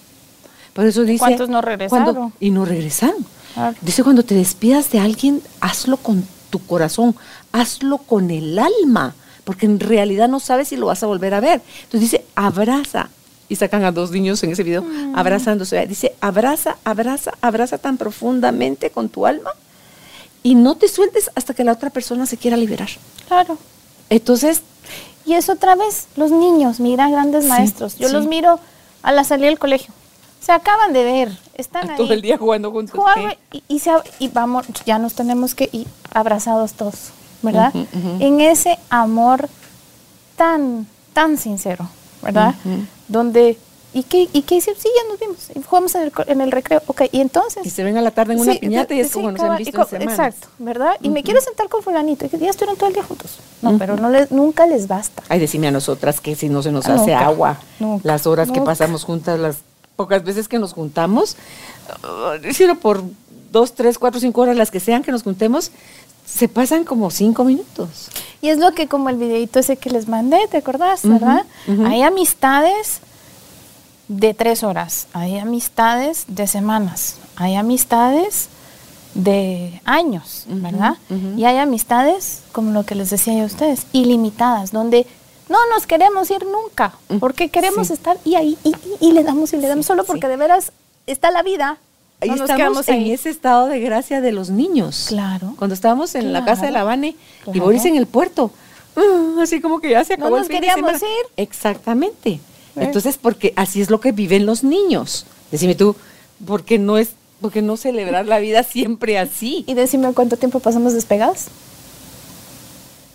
Por eso dice. cuántos no regresaron? cuando- y no regresaron. Claro. Dice, cuando te despidas de alguien, hazlo con tu corazón, hazlo con el alma, porque en realidad no sabes si lo vas a volver a ver. Entonces dice, abraza. Y sacan a dos niños en ese video Mm. abrazándose. Dice, abraza, abraza, abraza tan profundamente con tu alma y no te sueltes hasta que la otra persona se quiera liberar. Claro. Entonces, Y es otra vez, los niños, mira, grandes Sí, maestros. Yo sí. los miro a la salida del colegio. Se acaban de ver, están ahí. todo el día jugando juntos. Jugar, sí. y, y, se y vamos, ya nos tenemos que ir abrazados todos, ¿verdad? En ese amor tan, tan sincero, ¿verdad? Donde, ¿y qué, ¿y qué hicimos? Sí, ya nos vimos, y jugamos en el, en el recreo, ok, y entonces... Y se ven a la tarde en una Sí, piñata y es sí, como nos han cabal, visto y co- en semanas. Exacto, ¿verdad? Y me quiero sentar con fulanito, y ya estuvieron todo el día juntos. No, pero no les, nunca les basta. Ay, decime a nosotras que si no se nos Ah, hace nunca, agua, nunca, las horas que pasamos juntas, las pocas veces que nos juntamos, sino por dos, tres, cuatro, cinco horas, las que sean que nos juntemos, se pasan como cinco minutos. Y es lo que como el videito ese que les mandé, ¿te acordás? ¿Verdad? Hay amistades de tres horas, hay amistades de semanas, hay amistades de años, ¿verdad? Y hay amistades, como lo que les decía yo a ustedes, ilimitadas, donde no nos queremos ir nunca, Mm, porque queremos sí. estar y ahí, y, y- y le damos y le damos, Sí, solo sí. porque de veras está la vida. Ahí no estamos en ahí. ese estado de gracia de los niños. Claro. Cuando estábamos en la casa de la Claro, y. Boris en el puerto. ah, así como que ya se No acabó nos el fin de queríamos semana. ir. Exactamente. ¿Eh? Entonces, porque así es lo que viven los niños. Decime tú, ¿por qué no es, por qué no celebrar la vida siempre así? Y decime cuánto tiempo pasamos despegados.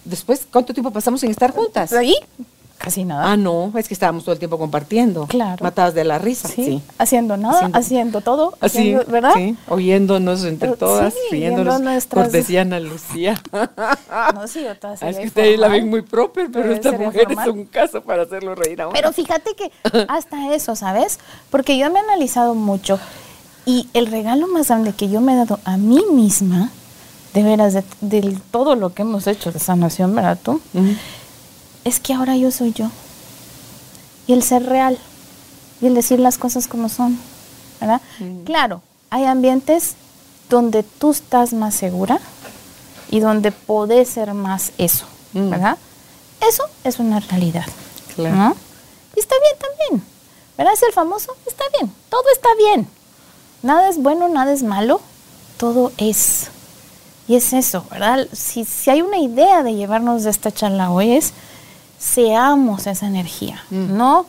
Después, ¿cuánto tiempo pasamos sin estar juntas? ¿Ahí? Casi nada. Ah, no, es que estábamos todo el tiempo compartiendo. Claro. Matadas de la risa. Sí, Sí. haciendo nada, Haciendo- haciendo, todo, Así, haciendo- ¿verdad? Sí, oyéndonos entre Eh, todas, sí, riéndonos. nuestras- Cortesía Ana Lucía. No, sí, yo toda Ah, es que ustedes la ven muy proper, pero Pero esta mujer formal. es un caso para hacerlo reír a uno. Pero fíjate que hasta eso, ¿sabes? Porque yo me he analizado mucho y el regalo más grande que yo me he dado a mí misma, de veras, de, de todo lo que hemos hecho de sanación, ¿verdad tú? Es que ahora yo soy yo. Y el ser real. Y el decir las cosas como son. ¿Verdad? Claro, hay ambientes donde tú estás más segura y donde podés ser más eso. Mm. ¿Verdad? Eso es una realidad. Claro. ¿no? Y está bien también. ¿Verdad? Es el famoso, está bien. Todo está bien. Nada es bueno, nada es malo. Todo es. Y es eso, ¿verdad? Si, si hay una idea de llevarnos de esta charla hoy es, seamos esa energía, Mm. no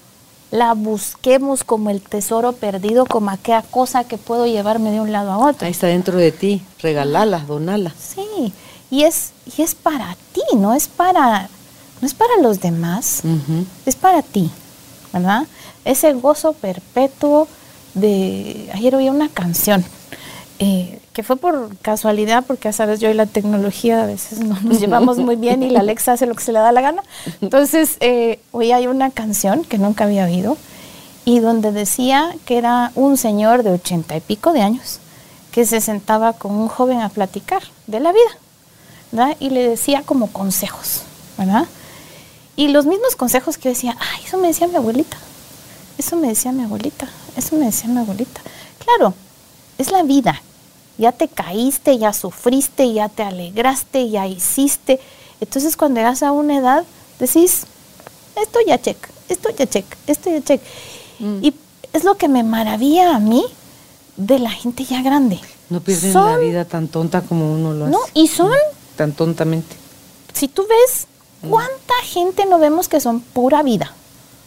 la busquemos como el tesoro perdido, como aquella cosa que puedo llevarme de un lado a otro. Ahí está dentro de ti, regalala, donala. Sí, y es, y es para ti, no es para, no es para los demás, es para ti, ¿verdad? Ese gozo perpetuo de... Ayer oí una canción eh, que fue por casualidad, porque ya sabes, yo y la tecnología a veces no nos llevamos muy bien y la Alexa hace lo que se le da la gana. Entonces, eh, hoy hay una canción que nunca había oído y donde decía que era un señor de ochenta y pico de años que se sentaba con un joven a platicar de la vida, ¿verdad? Y le decía como consejos, ¿verdad? Y los mismos consejos que decía, ay, eso me decía mi abuelita, eso me decía mi abuelita, eso me decía mi abuelita. Claro, es la vida. Ya te caíste, ya sufriste, ya te alegraste, ya hiciste. Entonces cuando llegas a una edad, decís, esto ya check, esto ya check, esto ya check. Mm. Y es lo que me maravilla a mí de la gente ya grande. No pierden Son- la vida tan tonta como uno lo hace. No, y son Tan tontamente. si tú ves cuánta gente no vemos que son pura vida,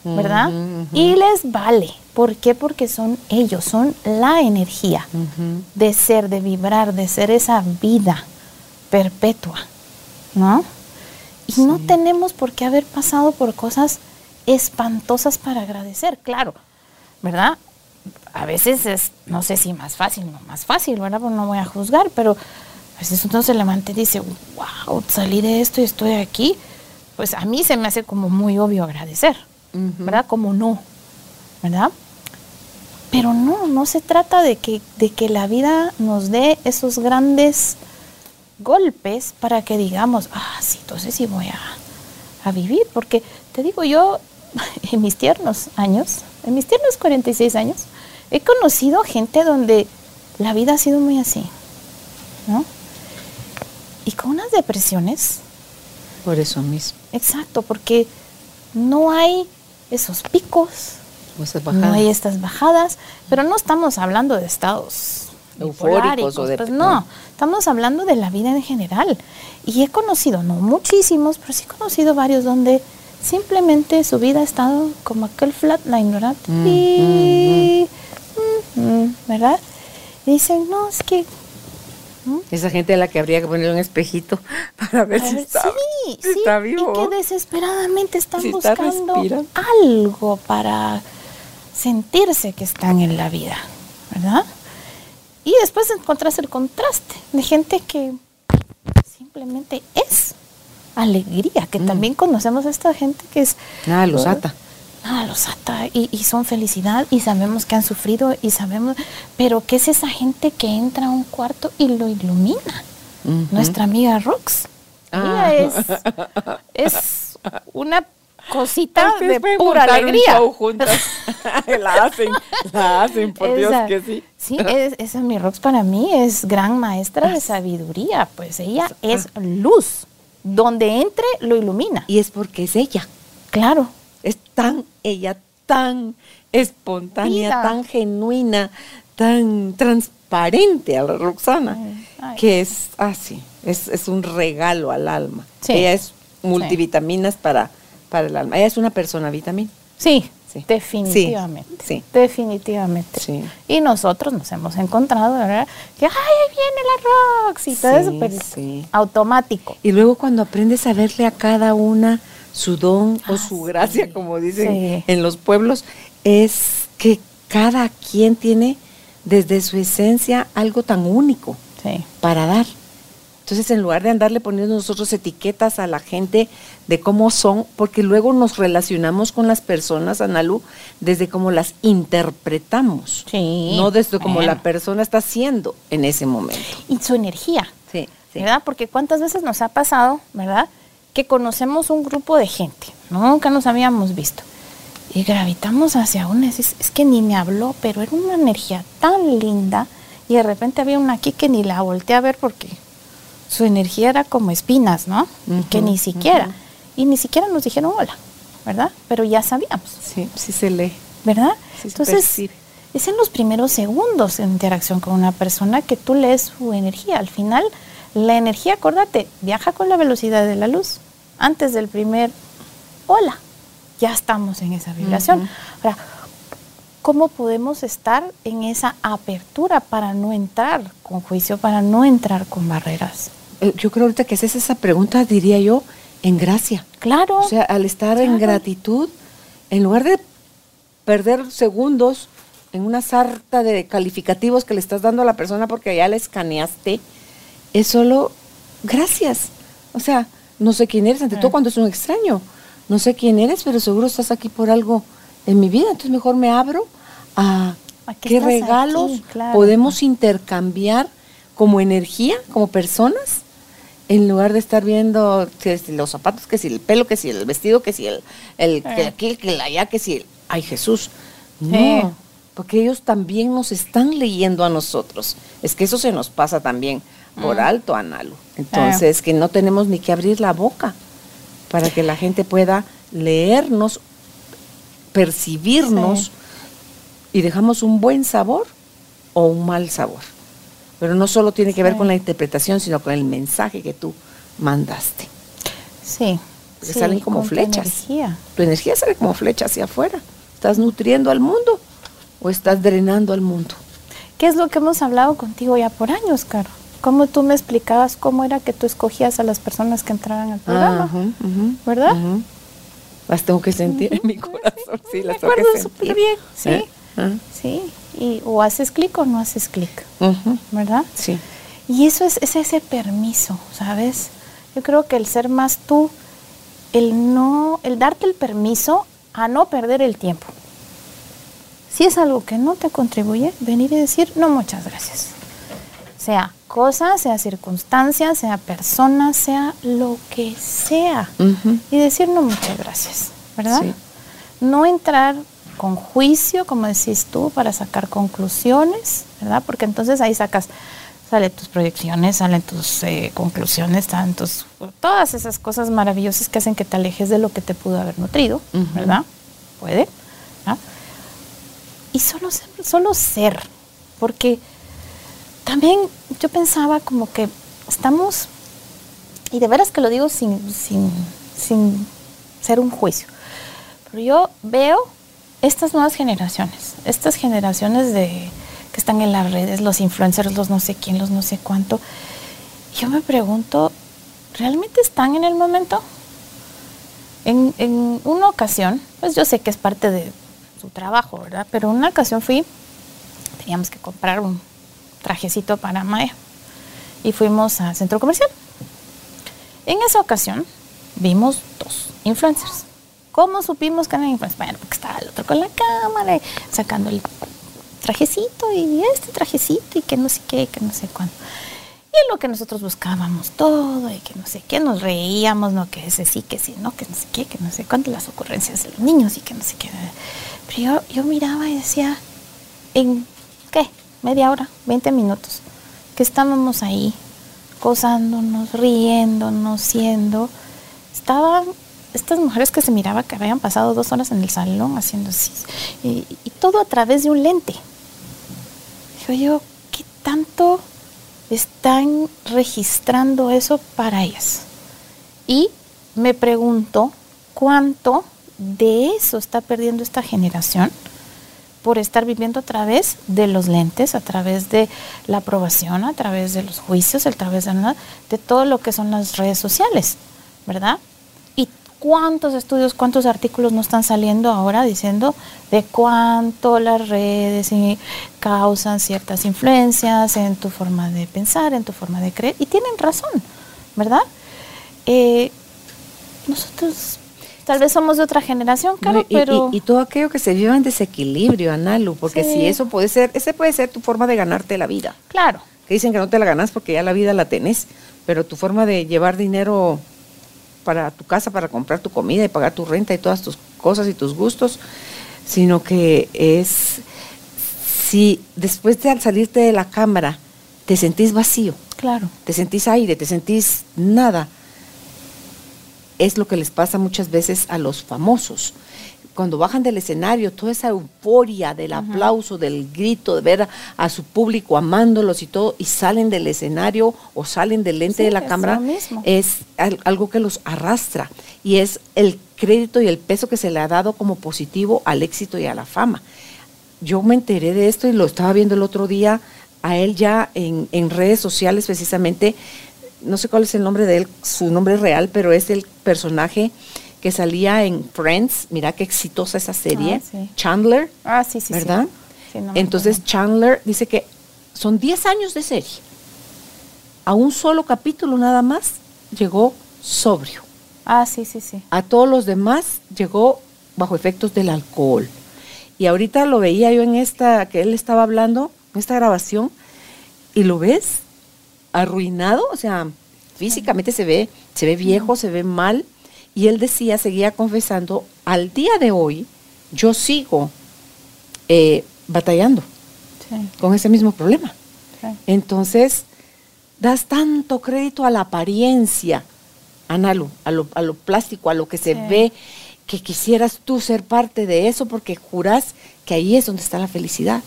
¿verdad? Y les vale. ¿Por qué? Porque son ellos, son la energía de ser, de vibrar, de ser esa vida perpetua, ¿no? Y no tenemos por qué haber pasado por cosas espantosas para agradecer, claro, ¿verdad? A veces es, no sé si más fácil o no más fácil, ¿verdad? Pues no voy a juzgar, pero a veces uno se levanta y dice, wow, salí de esto y estoy aquí. Pues a mí se me hace como muy obvio agradecer, ¿verdad? Como no, ¿verdad? Pero no, no se trata de que, de que la vida nos dé esos grandes golpes para que digamos, ah, sí, entonces sí voy a, a vivir. Porque te digo, yo en mis tiernos años, en mis tiernos 46 años, he conocido gente donde la vida ha sido muy así, ¿no? Y con unas depresiones, Por eso mismo. exacto, porque no hay esos picos, no hay estas bajadas, pero no estamos hablando de estados Eufóricos bipoláricos, o de- pues no, estamos hablando de la vida en general. Y he conocido, no muchísimos, pero sí he conocido varios donde simplemente su vida ha estado como aquel flatline, ¿verdad? Mm, y, mm, mm, ¿verdad? Y dicen, no, es que Esa gente a la que habría que poner un espejito para ver si Ah, está, sí, si sí, está vivo. y que desesperadamente están Si buscando algo para sentirse que están en la vida, ¿verdad? Y después encontrás el contraste de gente que simplemente es alegría, que también conocemos a esta gente que es... Mm. Nada los ¿verdad? ata. Nada los ata y, y son felicidad y sabemos que han sufrido y sabemos, pero ¿qué es esa gente que entra a un cuarto y lo ilumina? Nuestra amiga Rox. Ah. Ella es, es una cosita de pura un alegría. show juntas. la hacen, la hacen, por Dios que sí. Sí, es- esa mi Rox para mí es gran maestra de sabiduría, pues ella es luz. Donde entre, lo ilumina. Y es porque es ella. Claro. Es tan ella, tan espontánea, Vida. tan genuina, tan transparente a la Roxana, Ay, ay. que es así, es, es un regalo al alma. Sí. Ella es multivitaminas para, para el alma. Ella es una persona vitamina. Sí, Sí. definitivamente. Definitivamente. Sí. Y nosotros nos hemos encontrado, ¿verdad? Que, ay, ahí viene la Rox y todo eso, pues, sí. automático. Y luego cuando aprendes a verle a cada una su don o Ah, su sí. gracia, como dicen Sí. en los pueblos, es que cada quien tiene desde su esencia algo tan único Sí. para dar. Entonces, en lugar de andarle poniendo nosotros etiquetas a la gente de cómo son, porque luego nos relacionamos con las personas, Analu, desde cómo las interpretamos, no desde cómo bueno. la persona está siendo en ese momento. Y su energía. Sí, sí. ¿verdad? Porque cuántas veces nos ha pasado, ¿verdad? Que conocemos un grupo de gente, nunca nos habíamos visto. Y gravitamos hacia una, es, es que ni me habló, pero era una energía tan linda. Y de repente había una aquí que ni la volteé a ver porque su energía era como espinas, ¿no? Que ni siquiera. Y ni siquiera nos dijeron hola, ¿verdad? Pero ya sabíamos. Sí, sí se lee. ¿verdad? Sí, Entonces, es en los primeros segundos de interacción con una persona que tú lees su energía. Al final, la energía, acuérdate, viaja con la velocidad de la luz. Antes del primer hola. ya estamos en esa vibración. Ahora, ¿cómo podemos estar en esa apertura para no entrar con juicio, para no entrar con barreras? Eh, yo creo ahorita que haces esa pregunta, diría yo, en gracia. Claro. O sea, al estar en gratitud, en lugar de perder segundos en una sarta de calificativos que le estás dando a la persona porque ya la escaneaste, es solo gracias. O sea, no sé quién eres, ante todo cuando es un extraño. No sé quién eres, pero seguro estás aquí por algo en mi vida. Entonces mejor me abro a qué, regalos podemos intercambiar como energía, como personas, en lugar de estar viendo que si los zapatos, que si el pelo, que si el vestido, que si el, el que aquí, que la allá, que si el, ay Jesús. No, porque ellos también nos están leyendo a nosotros. Es que eso se nos pasa también por alto, Analu. Entonces, que no tenemos ni que abrir la boca para que la gente pueda leernos, percibirnos y dejamos un buen sabor o un mal sabor. Pero no solo tiene que ver con la interpretación, sino con el mensaje que tú mandaste. Sí. Porque salen como flechas. Tu energía. tu energía sale como flecha hacia afuera. ¿Estás nutriendo al mundo o estás drenando al mundo? ¿Qué es lo que hemos hablado contigo ya por años, Caro? ¿Cómo tú me explicabas cómo era que tú escogías a las personas que entraran al programa? ¿Verdad? Las tengo que sentir en mi corazón, sí, las me acuerdo súper bien, sí. ¿Eh? Ah. Sí, y o haces clic o no haces clic, ¿verdad? Sí. Y eso es, es, ese permiso, ¿sabes? Yo creo que el ser más tú, el no, el darte el permiso a no perder el tiempo. Si es algo que no te contribuye, venir y decir, no, muchas gracias. Sea cosa, sea circunstancia, sea persona, sea lo que sea. Y decir, no, muchas gracias, ¿verdad? No entrar con juicio, como decís tú, para sacar conclusiones, ¿verdad? Porque entonces ahí sacas, salen tus proyecciones, salen tus eh, conclusiones, tantos, todas esas cosas maravillosas que hacen que te alejes de lo que te pudo haber nutrido, ¿verdad? Puede, ¿verdad? Y solo ser, solo ser, porque también yo pensaba como que estamos, y de veras que lo digo sin, sin, sin ser un juicio, pero yo veo estas nuevas generaciones, estas generaciones de que están en las redes, los influencers, los no sé quién, los no sé cuánto, yo me pregunto, ¿realmente están en el momento? En, en una ocasión, pues yo sé que es parte de su trabajo, ¿verdad? Pero en una ocasión fui, teníamos que comprar un trajecito para Maya y fuimos al centro comercial. En esa ocasión vimos dos influencers ¿Cómo supimos que eran influencers? Bueno, porque estaba el otro con la cámara, sacando el trajecito y este trajecito y que no sé qué, que no sé cuándo. Y lo que nosotros buscábamos todo y que no sé qué, nos reíamos, no, que ese sí, que sí, no, que no sé qué, que no sé cuánto, las ocurrencias de los niños y que no sé qué. Pero yo, yo miraba y decía, ¿en qué? Media hora, 20 minutos, que estábamos ahí, gozándonos, riéndonos, siendo, estaban estas mujeres que se miraba que habían pasado dos horas en el salón haciendo así, y, todo a través de un lente. Digo yo, ¿qué tanto están registrando eso para ellas? Y me pregunto cuánto de eso está perdiendo esta generación por estar viviendo a través de los lentes, a través de la aprobación, a través de los juicios, a través de, de todo lo que son las redes sociales, ¿verdad? cuántos estudios, cuántos artículos no están saliendo ahora diciendo de cuánto las redes causan ciertas influencias en tu forma de pensar, en tu forma de creer, y tienen razón, ¿verdad? Eh, nosotros tal vez somos de otra generación, claro, pero... Y, todo aquello que se vive en desequilibrio, Analu, porque si eso puede ser, ese puede ser tu forma de ganarte la vida. Claro. Que dicen que no te la ganas porque ya la vida la tenés, pero tu forma de llevar dinero para tu casa, para comprar tu comida y pagar tu renta y todas tus cosas y tus gustos, sino que es si después de al salirte de la cámara te sentís vacío, claro, te sentís aire, te sentís nada, es lo que les pasa muchas veces a los famosos. cuando bajan del escenario, toda esa euforia del aplauso, del grito, de ver a, a su público amándolos y todo, y salen del escenario o salen del lente Sí, de la cámara, mismo. es al- algo que los arrastra y es el crédito y el peso que se le ha dado como positivo al éxito y a la fama. Yo me enteré de esto y lo estaba viendo el otro día a él ya en, en redes sociales precisamente, no sé cuál es el nombre de él, su nombre real, pero es el personaje que salía en Friends, mira qué exitosa esa serie, Ah, sí. Chandler, Ah, sí, sí, sí. ¿verdad? Sí, no me Entonces. Chandler dice que son 10 años de serie. A un solo capítulo nada más llegó sobrio. Ah, sí, sí, sí. A todos los demás llegó bajo efectos del alcohol. Y ahorita lo veía yo en esta, que él estaba hablando, en esta grabación, y lo ves arruinado, o sea, físicamente se ve, se ve viejo, se ve mal. Y él decía, seguía confesando, al día de hoy yo sigo eh, batallando Sí, con ese mismo problema. sí. Entonces, das tanto crédito a la apariencia, Analu, a lo, a lo plástico, a lo que se Sí. ve, que quisieras tú ser parte de eso porque juras que ahí es donde está la felicidad.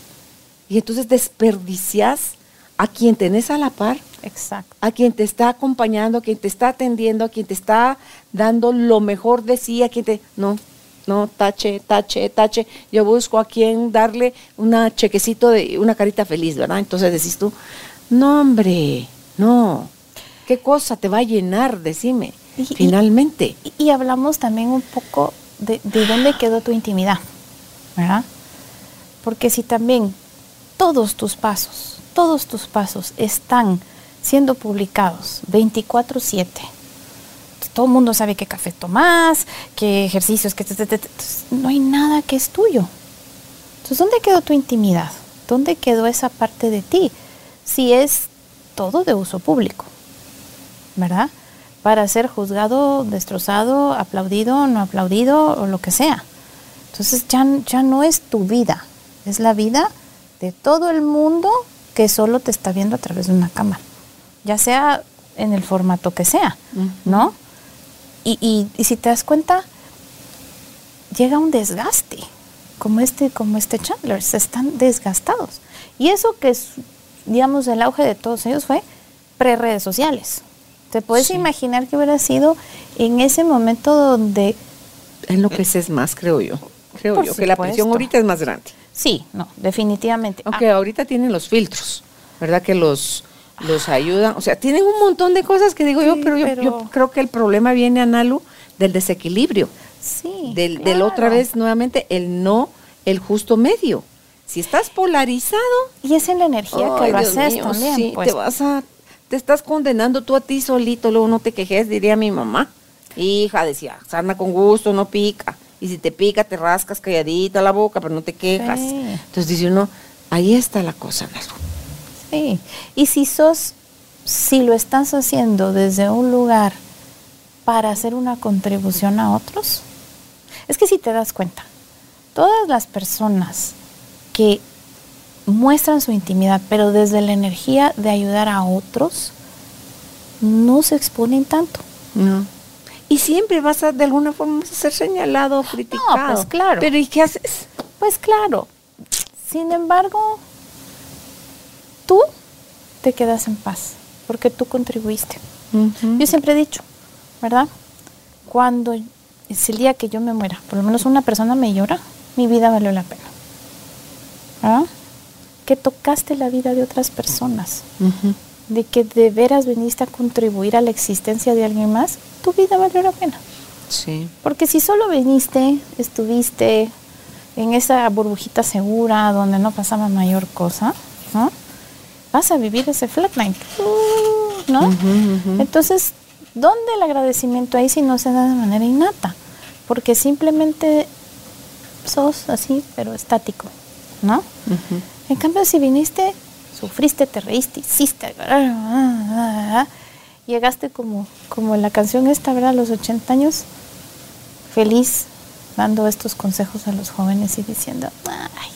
Y entonces desperdicias a quien tenés a la par, Exacto. a quien te está acompañando, a quien te está atendiendo, a quien te está dando lo mejor de sí, a quien te... No, no, tache, tache, tache. Yo busco a quien darle una chequecito de una carita feliz, ¿verdad? Entonces decís tú, no, hombre, no. ¿Qué cosa te va a llenar? Decime, Y- finalmente. Y, y hablamos también un poco de, de dónde quedó tu intimidad, ¿verdad? Porque si también todos tus pasos, todos tus pasos están siendo publicados 24/7, todo el mundo sabe qué café tomás, qué ejercicios, te- no hay nada que es tuyo. Entonces, ¿dónde quedó tu intimidad? ¿Dónde quedó esa parte de ti? Si es todo de uso público, ¿verdad? Para ser juzgado, destrozado, aplaudido, no aplaudido o lo que sea. Entonces ya, ya no es tu vida, es la vida de todo el mundo que solo te está viendo a través de una cámara, ya sea en el formato que sea, ¿no? Y, y- y si te das cuenta, llega un desgaste, como este, como este Chandler, se están desgastados. Y eso que es, digamos, el auge de todos ellos fue pre-redes sociales. ¿Te puedes Sí. imaginar que hubiera sido en ese momento donde Enloqueces más, creo yo. Creo Por yo que la presión ahorita es más grande. Sí, no, definitivamente. Aunque ahorita tienen los filtros, ¿verdad? Que los, los ayudan. O sea, tienen un montón de cosas que digo yo, pero yo, pero- yo creo que el problema viene, Analu, del desequilibrio. Sí, Del, del otra vez, nuevamente, el no, el justo medio. Si estás polarizado, Y es en la energía que lo Dios haces mío, también. sí, pues. te vas a, te estás condenando tú a ti solito, luego no te quejes, diría mi mamá. Hija, decía, sana con gusto, no pica. Y si te pica, te rascas calladita la boca, pero no te quejas. Sí. Entonces dice uno, ahí está la cosa, Analu. Sí. Y si sos, si lo estás haciendo desde un lugar para hacer una contribución a otros, es que si te das cuenta, todas las personas que muestran su intimidad, pero desde la energía de ayudar a otros, no se exponen tanto. No. Y siempre vas a, de alguna forma, vas a ser señalado, criticado. pues, claro. Pero ¿y qué haces? Pues claro, sin embargo, tú te quedas en paz, porque tú contribuiste. Yo siempre he dicho, ¿verdad? Cuando es el día que yo me muera, por lo menos una persona me llora, mi vida valió la pena. ¿Verdad? Que tocaste la vida de otras personas, de que de veras viniste a contribuir a la existencia de alguien más, tu vida valió la pena. Sí. Porque si solo viniste, estuviste en esa burbujita segura donde no pasaba mayor cosa, ¿no? Vas a vivir ese flatline, uh, ¿no? Entonces, ¿dónde el agradecimiento ahí si no se da de manera innata? Porque simplemente sos así, pero estático, ¿no? En cambio, si viniste, sufriste, te reíste, hiciste, llegaste como, como en la canción esta, ¿verdad? A los 80 años, feliz, dando estos consejos a los jóvenes y diciendo, ay,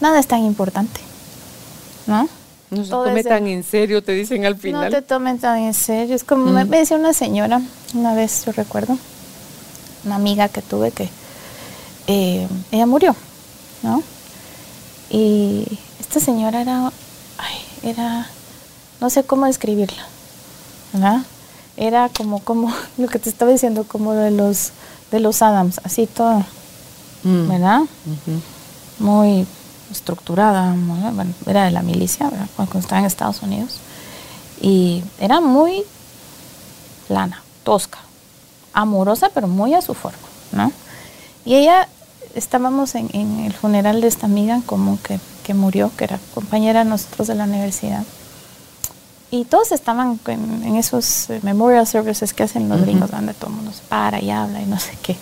nada es tan importante, ¿no? No se tome es de- tan en serio, te dicen al final. No te tomen tan en serio. Es como me, Mm. me decía una señora, una vez yo recuerdo, una amiga que tuve que eh, ella murió, ¿no? Y esta señora era, ay, era, no sé cómo describirla, ¿verdad? Era como, como lo que te estaba diciendo, como de los, de los Adams, así todo, Mm. ¿verdad? Muy estructurada, bueno, era de la milicia, ¿verdad? Cuando estaba en Estados Unidos. Y era muy plana, tosca, amorosa, pero muy a su forma, ¿no? Y ella, estábamos en, en el funeral de esta amiga en común que, que murió, que era compañera de nosotros de la universidad. Y todos estaban en, en esos eh, memorial services que hacen los gringos, donde todo el mundo se para y habla y no sé qué.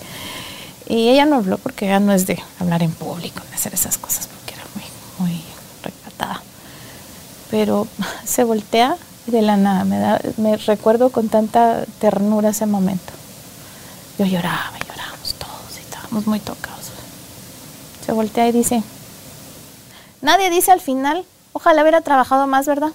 Y ella no habló porque ella no es de hablar en público, de hacer esas cosas, porque era muy, muy Pero se voltea y de la nada, me, da, me recuerdo con tanta ternura ese momento. Yo lloraba, llorábamos todos y estábamos muy tocados. Se voltea y dice, nadie dice al final, ojalá hubiera trabajado más, ¿verdad?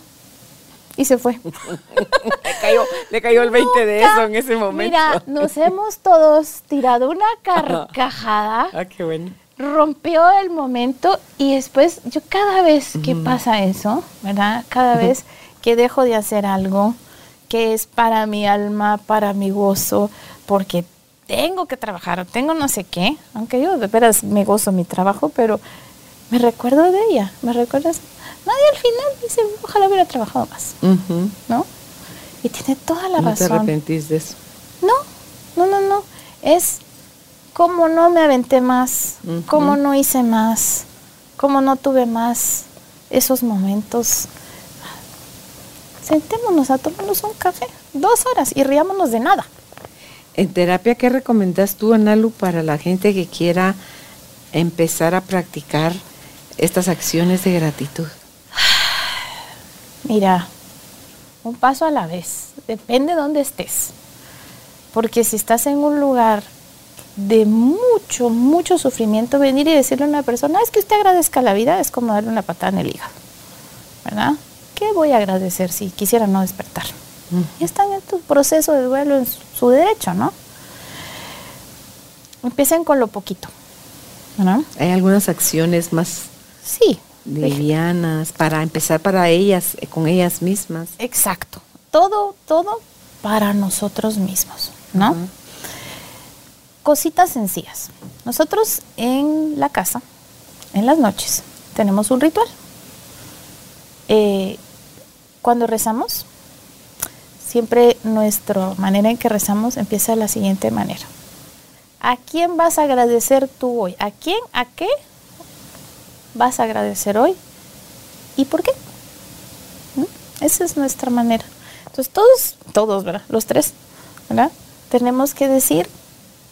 Y se fue. Le cayó, le cayó el 20 de eso en ese momento. Mira, nos hemos todos tirado una carcajada Ah, qué bueno. Rompió el momento y después yo cada vez que pasa eso, ¿verdad? Cada vez que dejo de hacer algo que es para mi alma, para mi gozo, porque tengo que trabajar o tengo no sé qué, aunque yo de veras me gozo mi trabajo, pero me recuerdo de ella, me recuerdas, nadie al final dice, ojalá hubiera trabajado más. ¿no? Y tiene toda la No te razón. arrepentís de eso. No, no, no, no. Es cómo no me aventé más, cómo no hice más, cómo no tuve más esos momentos. Sentémonos a tomarnos un café, dos horas, y riámonos de nada. En terapia, ¿qué recomiendas tú, Analu, para la gente que quiera empezar a practicar estas acciones de gratitud? Mira, un paso a la vez, depende de dónde estés. Porque si estás en un lugar de mucho, mucho sufrimiento, venir y decirle a una persona, "Ah, es que usted agradezca la vida, es como darle una patada en el hígado. ¿Verdad? ¿Qué voy a agradecer si quisiera no despertar? Y están en tu proceso de duelo en su- derecho, ¿no? Empiecen con lo poquito. ¿verdad? ¿Hay algunas acciones más Sí. livianas para empezar para ellas, eh, con ellas mismas? Exacto. Todo, todo para nosotros mismos, ¿no? Cositas sencillas. Nosotros en la casa, en las noches, tenemos un ritual. Eh, cuando rezamos, siempre nuestra manera en que rezamos empieza de la siguiente manera. ¿A quién vas a agradecer tú hoy? ¿A quién? ¿A qué vas a agradecer hoy? ¿Y por qué? Esa es nuestra manera. Entonces todos, todos, ¿verdad? Los tres, ¿verdad? Tenemos que decir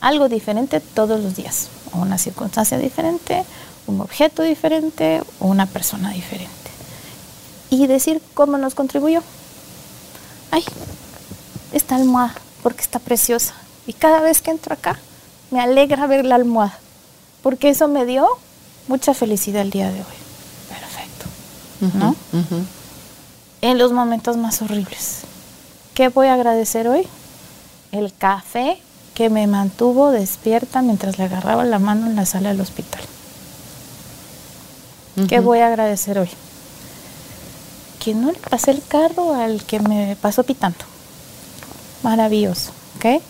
algo diferente todos los días. O una circunstancia diferente, un objeto diferente, o una persona diferente. Y decir cómo nos contribuyó. Ay, esta almohada, porque está preciosa. Y cada vez que entro acá, me alegra ver la almohada. Porque eso me dio mucha felicidad el día de hoy. Perfecto. ¿No? En los momentos más horribles. ¿Qué voy a agradecer hoy? El café que me mantuvo despierta mientras le agarraba la mano en la sala del hospital. ¿Qué Ujú. voy a agradecer hoy? Que no le pasé el carro al que me pasó pitando. Maravilloso, ¿ok?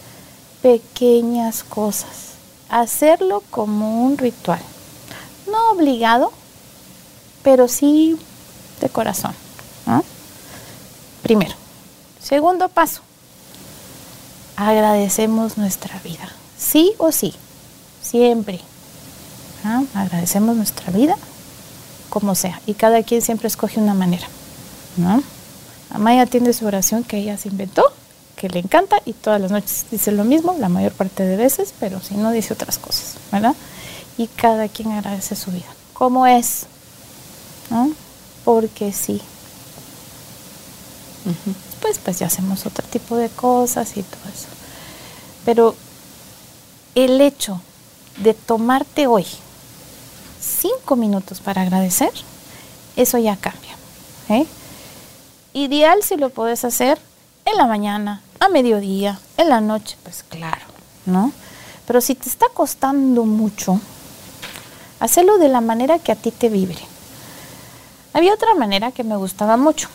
Pequeñas cosas. Hacerlo como un ritual. No obligado, pero sí de corazón. ¿no? Primero. Segundo paso. Agradecemos nuestra vida. Sí o sí. Siempre. ¿ah? Agradecemos nuestra vida como sea. Y cada quien siempre escoge una manera. ¿no? Amaya tiene su oración que ella se inventó, que le encanta y todas las noches dice lo mismo, la mayor parte de veces, pero si no dice otras cosas, ¿verdad? Y cada quien agradece su vida. ¿Cómo es? ¿No? Porque sí. Después pues ya hacemos otro tipo de cosas y todo eso. Pero el hecho de tomarte hoy cinco minutos para agradecer, eso ya cambia. ¿eh? Ideal si lo puedes hacer en la mañana, a mediodía, en la noche, pues claro, ¿no? Pero si te está costando mucho, Hacerlo de la manera que a ti te vibre. Había otra manera que me gustaba mucho.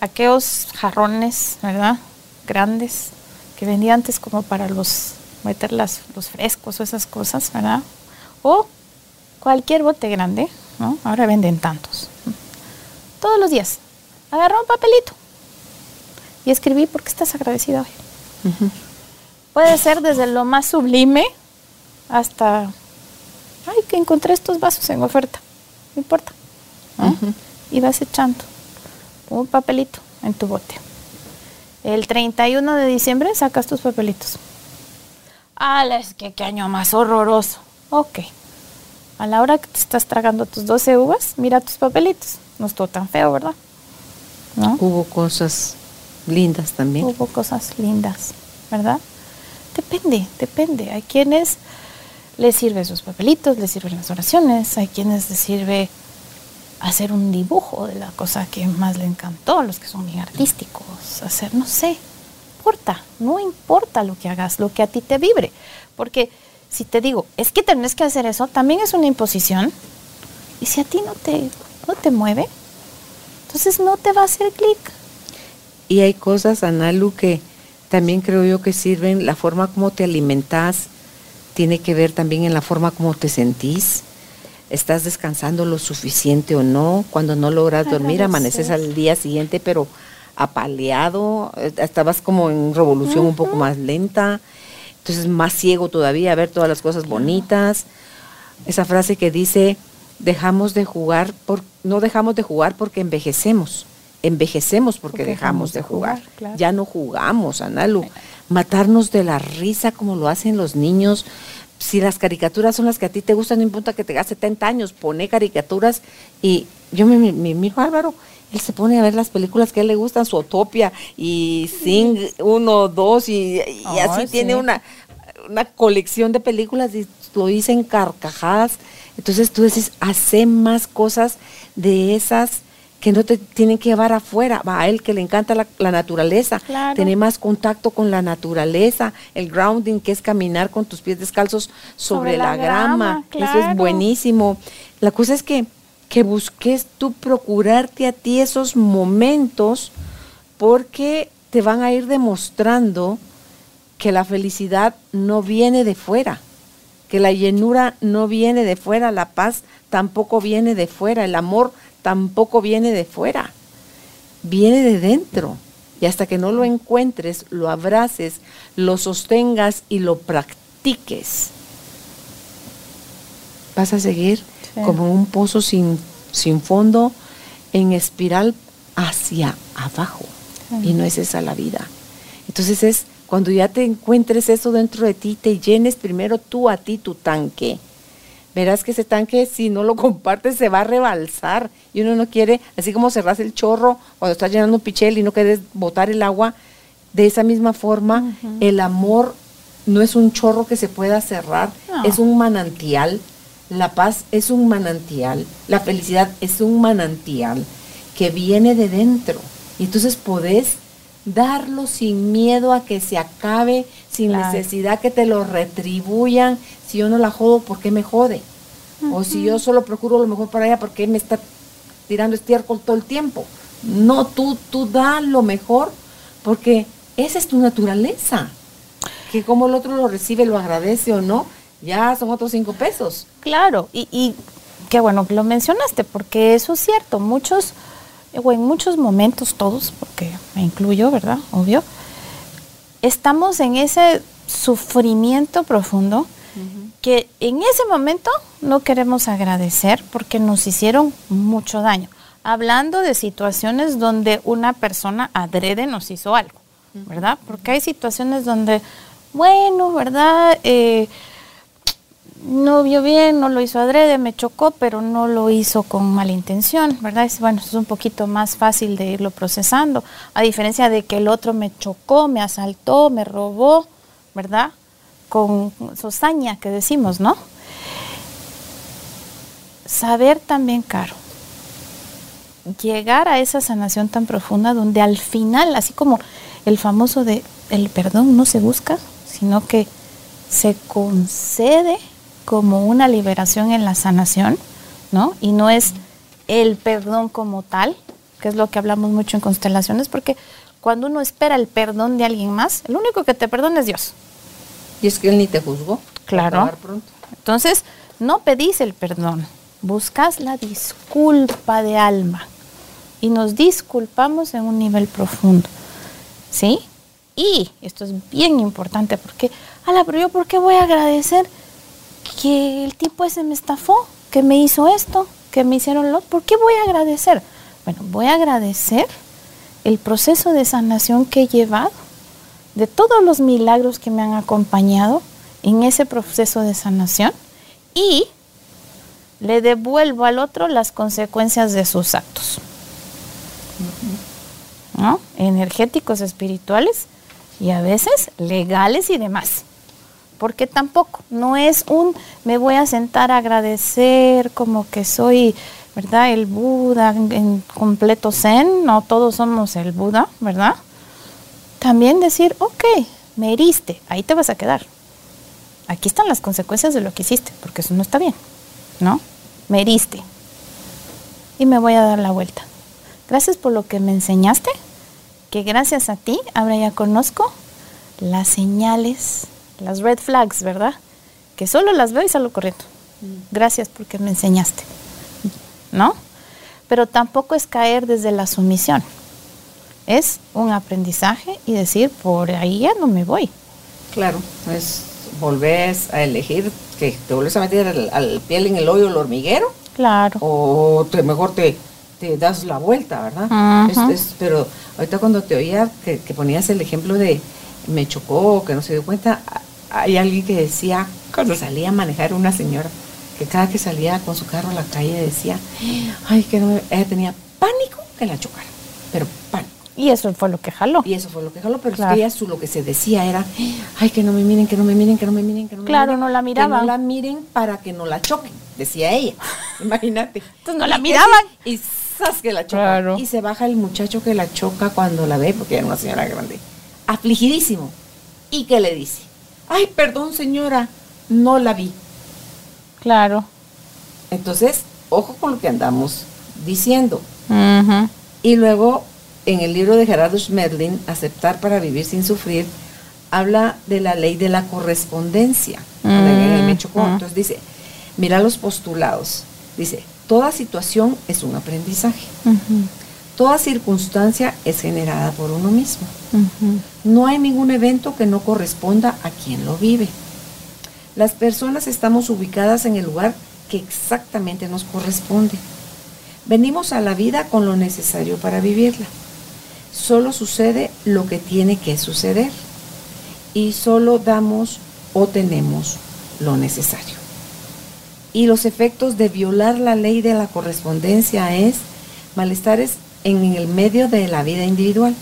Aquellos jarrones, ¿verdad? Grandes, que vendía antes como para los meter las, los frescos o esas cosas, ¿verdad? O cualquier bote grande, ¿no? Ahora venden tantos. Todos los días. Agarró un papelito y escribí por qué estás agradecida hoy. Puede ser desde lo más sublime hasta, ay, que encontré estos vasos en oferta. No importa. Y vas echando un papelito en tu bote. El 31 de diciembre sacas tus papelitos. Ah, es que qué año más horroroso. Ok. A la hora que te estás tragando tus 12 uvas, mira tus papelitos. No estuvo tan feo, ¿verdad? ¿No? Hubo cosas lindas también. Hubo cosas lindas, ¿verdad? Depende, depende. Hay quienes les sirven sus papelitos, les sirven las oraciones, hay quienes les sirve hacer un dibujo de la cosa que más le encantó, los que son bien artísticos, hacer, no sé, importa, no importa lo que hagas, lo que a ti te vibre, porque si te digo, es que tenés que hacer eso, también es una imposición, y si a ti no te, no te mueve, entonces no te va a hacer clic. Y hay cosas, Analu, que también creo yo que sirven, la forma como te alimentas, tiene que ver también en la forma como te sentís estás descansando lo suficiente o no, cuando no logras dormir, amaneces al día siguiente, pero apaleado, eh, estabas como en revolución un poco más lenta, entonces más ciego todavía a ver todas las cosas bonitas. Esa frase que dice, dejamos de jugar, por, no dejamos de jugar porque envejecemos, envejecemos porque, dejamos, de jugar, ya no jugamos, Analu. Matarnos de la risa como lo hacen los niños, si las caricaturas son las que a ti te gustan, no importa que tengas 70 años, pone caricaturas y yo mi, mi, hijo Álvaro, él se pone a ver las películas que a él le gustan, su Utopia y Sing uno, dos y, así tiene una, una colección de películas y lo dicen carcajadas. Entonces tú dices, hace más cosas de esas que no te tienen que llevar afuera. Va a él que le encanta la, naturaleza, tener más contacto con la naturaleza, el grounding, que es caminar con tus pies descalzos sobre, la, grama. Eso es buenísimo. La cosa es que, que busques tú procurarte a ti esos momentos porque te van a ir demostrando que la felicidad no viene de fuera, que la llenura no viene de fuera, la paz tampoco viene de fuera, el amor tampoco viene de fuera, viene de dentro. Y hasta que no lo encuentres, lo abraces, lo sostengas y lo practiques, vas a seguir como un pozo sin, sin fondo, en espiral hacia abajo. Y no es esa la vida. Entonces es cuando ya te encuentres eso dentro de ti, te llenes primero tú a ti tu tanque verás que ese tanque, si no lo compartes, se va a rebalsar. Y uno no quiere, así como cerras el chorro cuando estás llenando un pichel y no quieres botar el agua, de esa misma forma, el amor no es un chorro que se pueda cerrar, es un manantial. La paz es un manantial, la felicidad es un manantial que viene de dentro. Y entonces podés darlo sin miedo a que se acabe, sin necesidad que te lo retribuyan. Si yo no la jodo, ¿por qué me jode? O si yo solo procuro lo mejor para ella, ¿por qué me está tirando estiércol todo el tiempo? No, tú, tú da lo mejor porque esa es tu naturaleza. Que como el otro lo recibe, lo agradece o no, ya son otros cinco pesos. Claro, y, y qué bueno que lo mencionaste, porque eso es cierto. Muchos o en muchos momentos todos, porque me incluyo, ¿verdad? Obvio, estamos en ese sufrimiento profundo que en ese momento no queremos agradecer porque nos hicieron mucho daño. Hablando de situaciones donde una persona adrede nos hizo algo, ¿verdad? Porque hay situaciones donde, bueno, ¿verdad? Eh, no vio bien, no lo hizo adrede, me chocó, pero no lo hizo con mala intención, ¿verdad? Es, bueno, es un poquito más fácil de irlo procesando, a diferencia de que el otro me chocó, me asaltó, me robó, ¿verdad? Con sosaña que decimos, ¿no? Saber también, Caro, llegar a esa sanación tan profunda donde al final, así como el famoso de el perdón no se busca, sino que se concede como una liberación en la sanación, ¿no? Y no es el perdón como tal, que es lo que hablamos mucho en constelaciones, porque cuando uno espera el perdón de alguien más, el único que te perdona es Dios. Y es que Él ni te juzgó. Claro. Entonces, no pedís el perdón, buscas la disculpa de alma y nos disculpamos en un nivel profundo. ¿Sí? Y esto es bien importante porque, ala, pero yo por qué voy a agradecer que el tipo ese me estafó, que me hizo esto, que me hicieron lo, ¿por qué voy a agradecer? Bueno, voy a agradecer el proceso de sanación que he llevado, de todos los milagros que me han acompañado en ese proceso de sanación y le devuelvo al otro las consecuencias de sus actos. ¿No? Energéticos, espirituales y a veces legales y demás. Porque tampoco, no es un me voy a sentar a agradecer como que soy, ¿verdad? El Buda en, completo zen, no todos somos el Buda, ¿verdad? También decir, ok, me heriste, ahí te vas a quedar. Aquí están las consecuencias de lo que hiciste, porque eso no está bien, ¿no? Me heriste. Y me voy a dar la vuelta. Gracias por lo que me enseñaste, que gracias a ti ahora ya conozco las señales, las red flags, ¿verdad? Que solo las veo y salgo corriendo. Mm. Gracias porque me enseñaste. ¿No? Pero tampoco es caer desde la sumisión. Es un aprendizaje y decir, por ahí ya no me voy. Claro, es volvés a elegir que te vuelves a meter al, piel en el hoyo el hormiguero. Claro. O te, mejor te, te das la vuelta, ¿verdad? pero ahorita cuando te oía que, ponías el ejemplo de me chocó, que no se dio cuenta, hay alguien que decía, cuando salía a manejar una señora, que cada que salía con su carro a la calle decía, ay, que no, ella tenía pánico que la chocara, pero pánico. Y eso fue lo que jaló. Y eso fue lo que jaló, pero ella su, lo que se decía era, ay, que no me miren, que no me miren, que no me miren, que no me claro, no la miraban. Que no la miren para que no la choquen, decía ella. Imagínate. Entonces no la miraban. Y, que la choca. Y se baja el muchacho que la choca cuando la ve, porque era una señora grande, afligidísimo. ¿Y qué le dice? Ay, perdón señora, no la vi. Claro. Entonces, ojo con lo que andamos diciendo. Y luego, en el libro de Gerardo Schmedlin, Aceptar para vivir sin sufrir, habla de la ley de la correspondencia. Entonces dice, mira los postulados. Dice, toda situación es un aprendizaje. Toda circunstancia es generada por uno mismo. No hay ningún evento que no corresponda a quien lo vive. Las personas estamos ubicadas en el lugar que exactamente nos corresponde. Venimos a la vida con lo necesario para vivirla. Solo sucede lo que tiene que suceder y solo damos o tenemos lo necesario. Y los efectos de violar la ley de la correspondencia es malestares en el medio de la vida individual,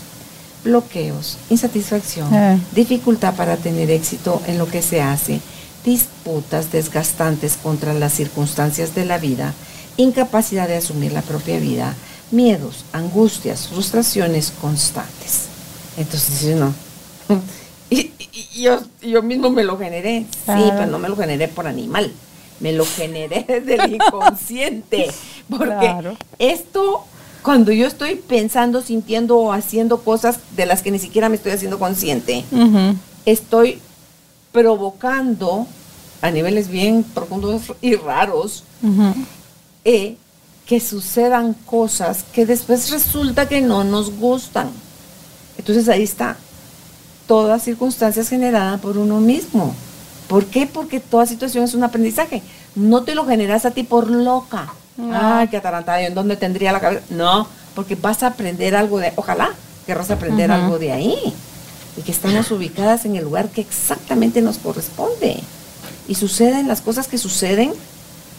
bloqueos, insatisfacción, eh. dificultad para tener éxito en lo que se hace, disputas desgastantes contra las circunstancias de la vida, incapacidad de asumir la propia vida, miedos, angustias, frustraciones constantes. Entonces, no. Y, yo, yo mismo me lo generé, sí, pero no me lo generé por animal, me lo generé desde el inconsciente, porque esto cuando yo estoy pensando, sintiendo o haciendo cosas de las que ni siquiera me estoy haciendo consciente, estoy provocando a niveles bien profundos y raros eh, que sucedan cosas que después resulta que no nos gustan. Entonces ahí está, todas circunstancias generadas por uno mismo. ¿Por qué? Porque toda situación es un aprendizaje. No te lo generas a ti por loca. Ay, qué atarantada, ¿en dónde tendría la cabeza? No, porque vas a aprender algo de, ojalá querrás aprender algo de ahí. Y que estamos ubicadas en el lugar que exactamente nos corresponde. Y suceden las cosas que suceden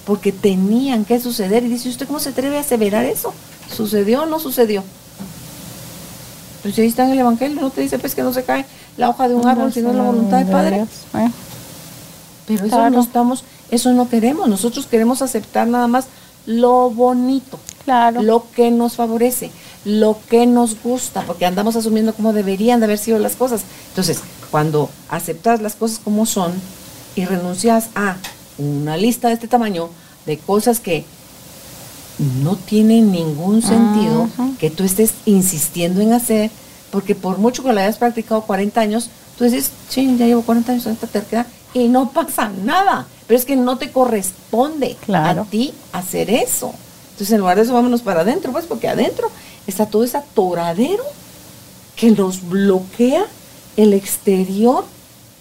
porque tenían que suceder. Y dice, ¿usted cómo se atreve a aseverar eso? ¿Sucedió o no sucedió? Pues ahí está en el Evangelio, no te dice pues que no se cae la hoja de un árbol, sino la voluntad del Padre. Eh. Pero eso no estamos, eso no queremos. Nosotros queremos aceptar nada más lo bonito, claro. lo que nos favorece, lo que nos gusta, porque andamos asumiendo cómo deberían de haber sido las cosas. Entonces, cuando aceptas las cosas como son y renuncias a una lista de este tamaño de cosas que no tienen ningún sentido que tú estés insistiendo en hacer, porque por mucho que lo hayas practicado 40 años, tú dices, sí, ya llevo 40 años en esta terquedad y no pasa nada. Pero es que no te corresponde Claro. a ti hacer eso. Entonces, en lugar de eso, vámonos para adentro, pues, porque adentro está todo ese atoradero que nos bloquea el exterior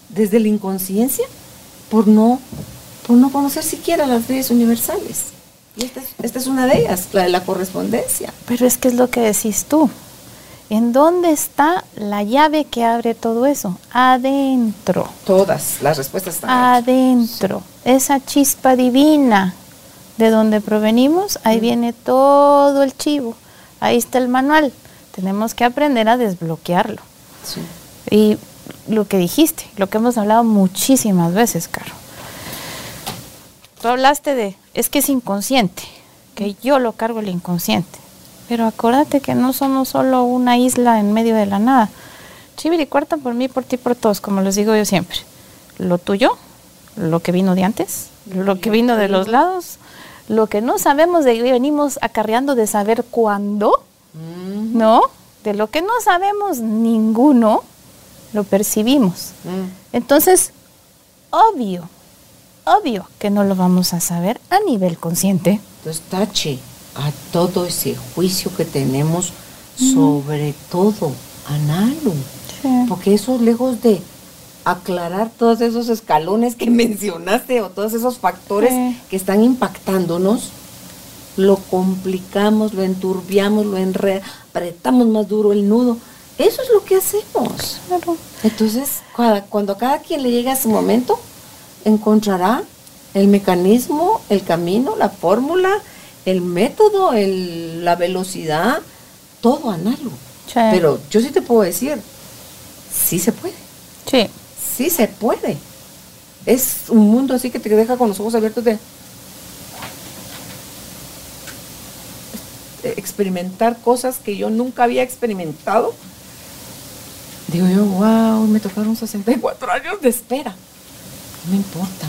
desde la inconsciencia por no, por no conocer siquiera las leyes universales. Y esta es, esta es una de ellas, la de la correspondencia. Pero es que es lo que decís tú. ¿En dónde está la llave que abre todo eso? Adentro. Todas las respuestas están. Adentro. Esa chispa divina de donde provenimos, ahí viene todo el chivo. Ahí está el manual. Tenemos que aprender a desbloquearlo. Sí. Y lo que dijiste, lo que hemos hablado muchísimas veces, Caro. Tú hablaste de, es que es inconsciente, que yo lo cargo el inconsciente. Pero acuérdate que no somos solo una isla en medio de la nada. Chiviri cuarta por mí, por ti, por todos, como les digo yo siempre. Lo tuyo, lo que vino de antes, lo que vino de los lados, lo que no sabemos de venimos acarreando de saber cuándo, Mm, ¿no? De lo que no sabemos ninguno, lo percibimos. mm. Entonces, obvio, obvio que no lo vamos a saber a nivel consciente. Entonces, tache a todo ese juicio que tenemos sobre todo, Analu. Porque eso, lejos de aclarar todos esos escalones que mencionaste o todos esos factores Sí. que están impactándonos, lo complicamos, lo enturbiamos, lo enredamos, apretamos más duro el nudo. Eso es lo que hacemos. Claro. Entonces, cua- cuando a cada quien le llegue a su momento, encontrará el mecanismo, el camino, la fórmula, el método, el- la velocidad, todo análogo. Sí. Pero yo sí te puedo decir, sí se puede, Sí. Sí se puede. Es un mundo así que te deja con los ojos abiertos de experimentar cosas que yo nunca había experimentado. Digo yo, wow, me tocaron 64 años de espera. No me importa,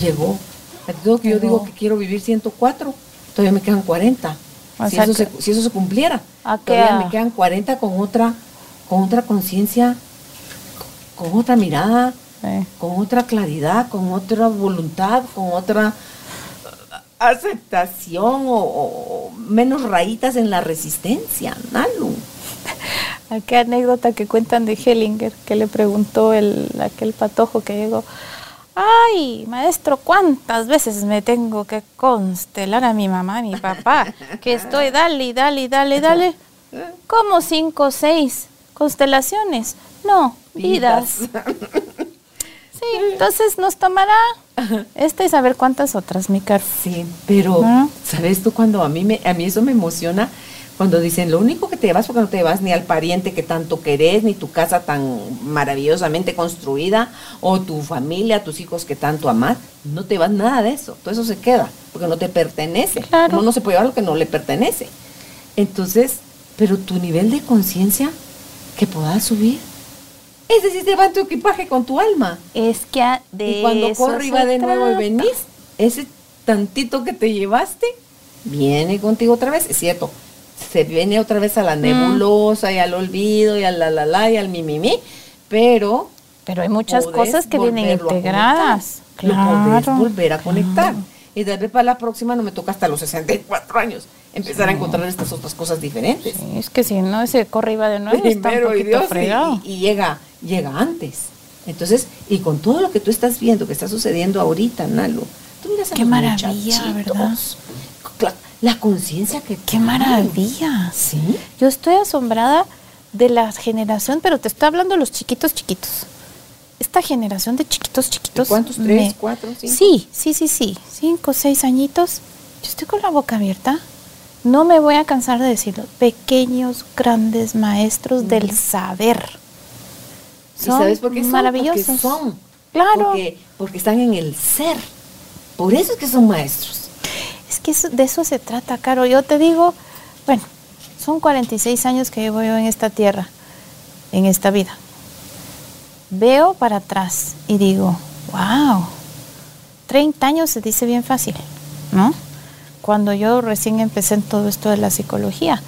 llegó. Entonces, que yo digo que quiero vivir 104, todavía me quedan 40. O Si eso, se, si eso se cumpliera, ¿A qué todavía me quedan 40 con otra, con otra conciencia, con otra mirada, Sí. con otra claridad, con otra voluntad, con otra uh, aceptación o, o menos rayitas en la resistencia, Nalu. ¿A qué anécdota que cuentan de Hellinger que le preguntó el, aquel patojo que llegó? Ay, maestro, ¿cuántas veces me tengo que constelar a mi mamá, a mi papá? Que estoy dale, dale, dale, dale. ¿Cómo cinco o seis constelaciones? No, vidas. Sí, entonces nos tomará esta y saber cuántas otras, mi caro. Sí, pero Ah. ¿sabes tú cuando a mí me a mí eso me emociona cuando dicen lo único que te llevas porque no te llevas ni al pariente que tanto querés, ni tu casa tan maravillosamente construida, o tu familia, tus hijos que tanto amás, no te vas nada de eso, todo eso se queda, porque no te pertenece. Claro. Uno no se puede llevar lo que no le pertenece. Entonces, pero tu nivel de conciencia que puedas subir, ese sí se va en tu equipaje con tu alma. Es que a- de Y cuando eso corre y va de nuevo y venís, ese tantito que te llevaste, viene contigo otra vez, es cierto. Se viene otra vez a la Mm. nebulosa y al olvido y al la la la y al mi mi mi, pero Pero hay muchas cosas que vienen integradas. conectar. Lo podés Claro. volver a conectar. Claro. Y tal vez para la próxima no me toca hasta los 64 años empezar a encontrar estas otras cosas diferentes. Sí, es que si no, ese corre y va de nuevo, está un Primero, y Dios, fregado. y, y llega, llega antes. Entonces, y con todo lo que tú estás viendo, que está sucediendo ahorita, Nalo, tú miras a Qué los maravilla, ¿verdad? La, la conciencia que ¡Qué traen. maravilla! Sí. Yo estoy asombrada de la generación, pero te estoy hablando de los chiquitos chiquitos. Esta generación de chiquitos chiquitos. ¿De cuántos? me- ¿Tres, cuatro, cinco? Sí, sí, sí, sí. Cinco, seis añitos. Yo estoy con la boca abierta. No me voy a cansar de decirlo. Pequeños, grandes maestros del saber. ¿Y sabes por qué son? maravillosos. Porque son. Claro. Porque, porque están en el ser. Por eso es que son maestros. Es que eso- de eso se trata, Caro. Yo te digo, bueno, son 46 años que llevo yo en esta tierra, en esta vida. Veo para atrás y digo, wow, 30 años se dice bien fácil, ¿no? Cuando yo recién empecé en todo esto de la psicología.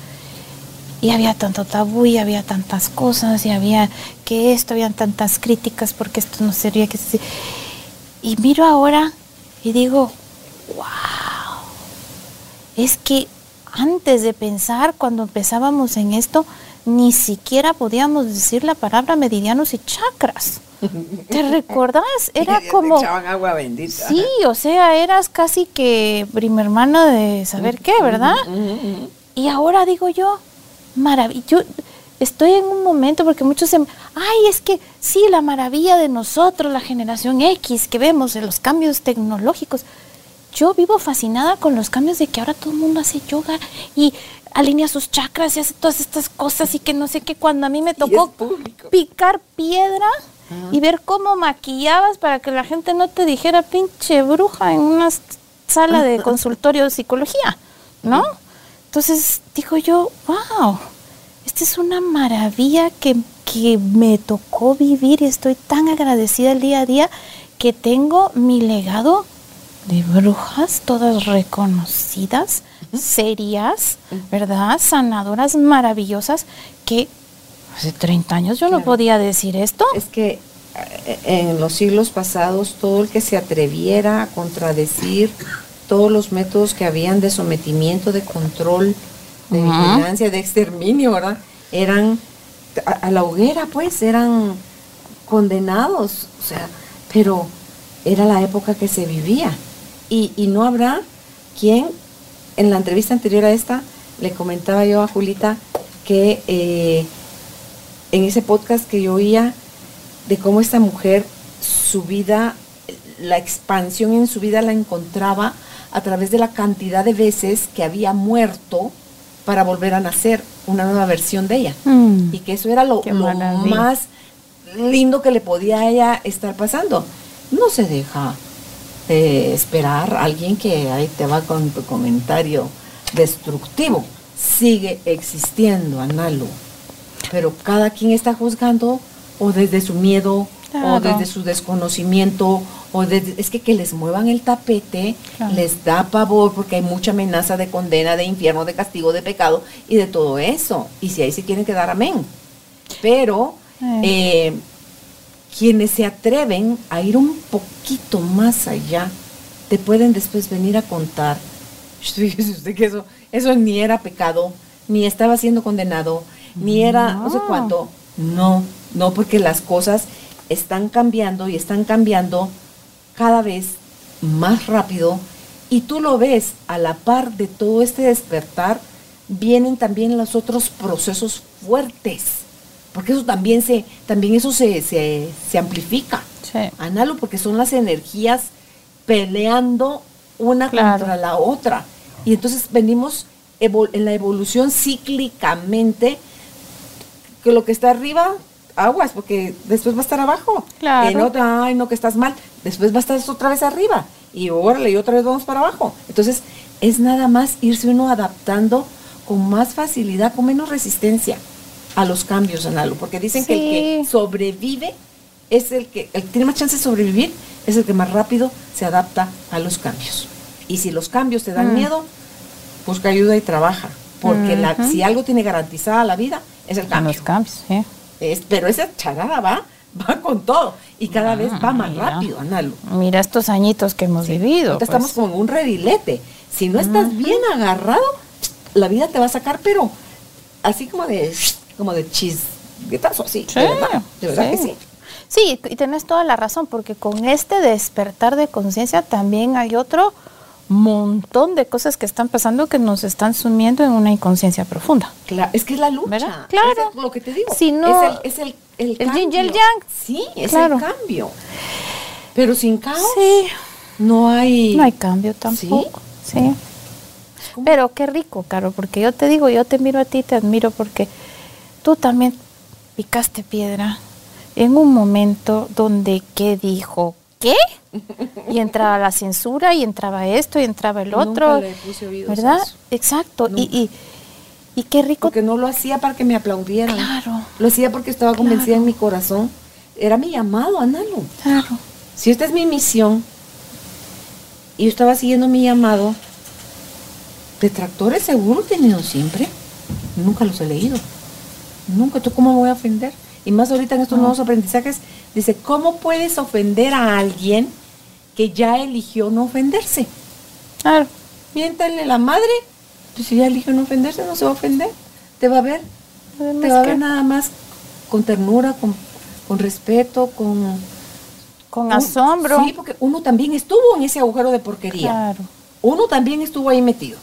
Y había tanto tabú y había tantas cosas y había que esto, habían tantas críticas porque esto no sería que se... Y miro ahora y digo, wow, es que antes de pensar, cuando empezábamos en esto, ni siquiera podíamos decir la palabra meridianos y chakras. ¿Te recuerdas? Era como... Echaban agua bendita. Sí, o sea, eras casi que prima hermana de saber qué, ¿verdad? Y ahora digo yo, maravilla, yo estoy en un momento porque muchos se... Ay, es que sí, la maravilla de nosotros, la generación X, que vemos en los cambios tecnológicos. Yo vivo fascinada con los cambios de que ahora todo el mundo hace yoga y alinea sus chakras y hace todas estas cosas y que no sé qué. Cuando a mí me tocó picar piedra y ver cómo maquillabas para que la gente no te dijera pinche bruja en una sala de consultorio de psicología, ¿no? Entonces digo yo, wow, esta es una maravilla que, que me tocó vivir y estoy tan agradecida el día a día que tengo mi legado de brujas, todas reconocidas, serias, ¿verdad? Sanadoras maravillosas que hace 30 años yo no podía decir esto. Es que eh, en los siglos pasados todo el que se atreviera a contradecir todos los métodos que habían de sometimiento, de control, de vigilancia, de exterminio, ¿verdad? Eran a, a la hoguera, pues, eran condenados, o sea, pero era la época que se vivía. Y, y no habrá quien, en la entrevista anterior a esta, le comentaba yo a Julita que eh, en ese podcast que yo oía de cómo esta mujer, su vida, la expansión en su vida la encontraba a través de la cantidad de veces que había muerto para volver a nacer una nueva versión de ella. Mm. Y que eso era lo, más lindo que le podía a ella estar pasando. No se deja eh, esperar a alguien que ahí te va con tu comentario destructivo. Sigue existiendo, Analu. Pero cada quien está juzgando o desde su miedo Claro. o desde su desconocimiento o desde, es que que les muevan el tapete Claro. les da pavor porque hay mucha amenaza de condena, de infierno, de castigo, de pecado y de todo eso. Y si ahí se quieren quedar, amén. Pero Eh. eh, quienes se atreven a ir un poquito más allá, te pueden después venir a contar, fíjese usted que eso, eso ni era pecado, ni estaba siendo condenado, ni era no sé cuánto. No, no, porque las cosas están cambiando y están cambiando cada vez más rápido y tú lo ves a la par de todo este despertar, vienen también los otros procesos fuertes, porque eso también se, también eso se, se, se amplifica. Sí. Analo, porque son las energías peleando una Claro. contra la otra. Y entonces venimos en la evolución cíclicamente, que lo que está arriba, aguas, porque después va a estar abajo. Claro. En otra, ay, no, que estás mal. Después va a estar otra vez arriba. Y órale, y otra vez vamos para abajo. Entonces, es nada más irse uno adaptando con más facilidad, con menos resistencia a los cambios, Analo. Porque dicen que el que sobrevive es el que, el que tiene más chance de sobrevivir, es el que más rápido se adapta a los cambios. Y si los cambios te dan Mm. miedo, busca ayuda y trabaja. Porque la- Ujú. si algo tiene garantizada la vida, es el cambio. los cambios, sí. Es- pero esa charada va, va con todo. Y cada vez va más mira. rápido, Analo. Mira estos añitos que hemos vivido. Pues. estamos como en un redilete. Si no estás bien agarrado, la vida te va a sacar, pero así como de, como de chisguetazo, así. Sí, de verdad, de verdad que sí. Sí, y tienes toda la razón, porque con este despertar de conciencia también hay otro montón de cosas que están pasando que nos están sumiendo en una inconsciencia profunda. Claro, es que es la lucha. ¿Verdad? Claro. Es el- lo que te digo. Si no- es el, es el, el, el yin y el yang. Sí, es Claro. el cambio. Pero sin caos Sí, no hay. no hay cambio tampoco. Sí. Pero qué rico, Caro, porque yo te digo, yo te miro a ti, te admiro porque tú también picaste piedra en un momento donde qué dijo qué y entraba la censura y entraba esto y entraba el Nunca otro, le puse oídos a ¿verdad? eso. Exacto. Y, Nunca. y, y qué rico. Porque no lo hacía para que me aplaudieran. Claro. Lo hacía porque estaba convencida en mi corazón. Era mi llamado, Analo. Claro. Si esta es mi misión, y yo estaba siguiendo mi llamado. Detractores seguro he tenido siempre. Nunca los he leído. Nunca. ¿Tú cómo me voy a ofender? Y más ahorita en estos nuevos aprendizajes, dice, ¿cómo puedes ofender a alguien que ya eligió no ofenderse? Claro. Miéntale la madre. Pues si ya eligió no ofenderse, no se va a ofender. Te va a ver. Además te va a ver nada más con ternura, con, con respeto, con... Con un- asombro. Sí, porque uno también estuvo en ese agujero de porquería. Claro. Uno también estuvo ahí metido.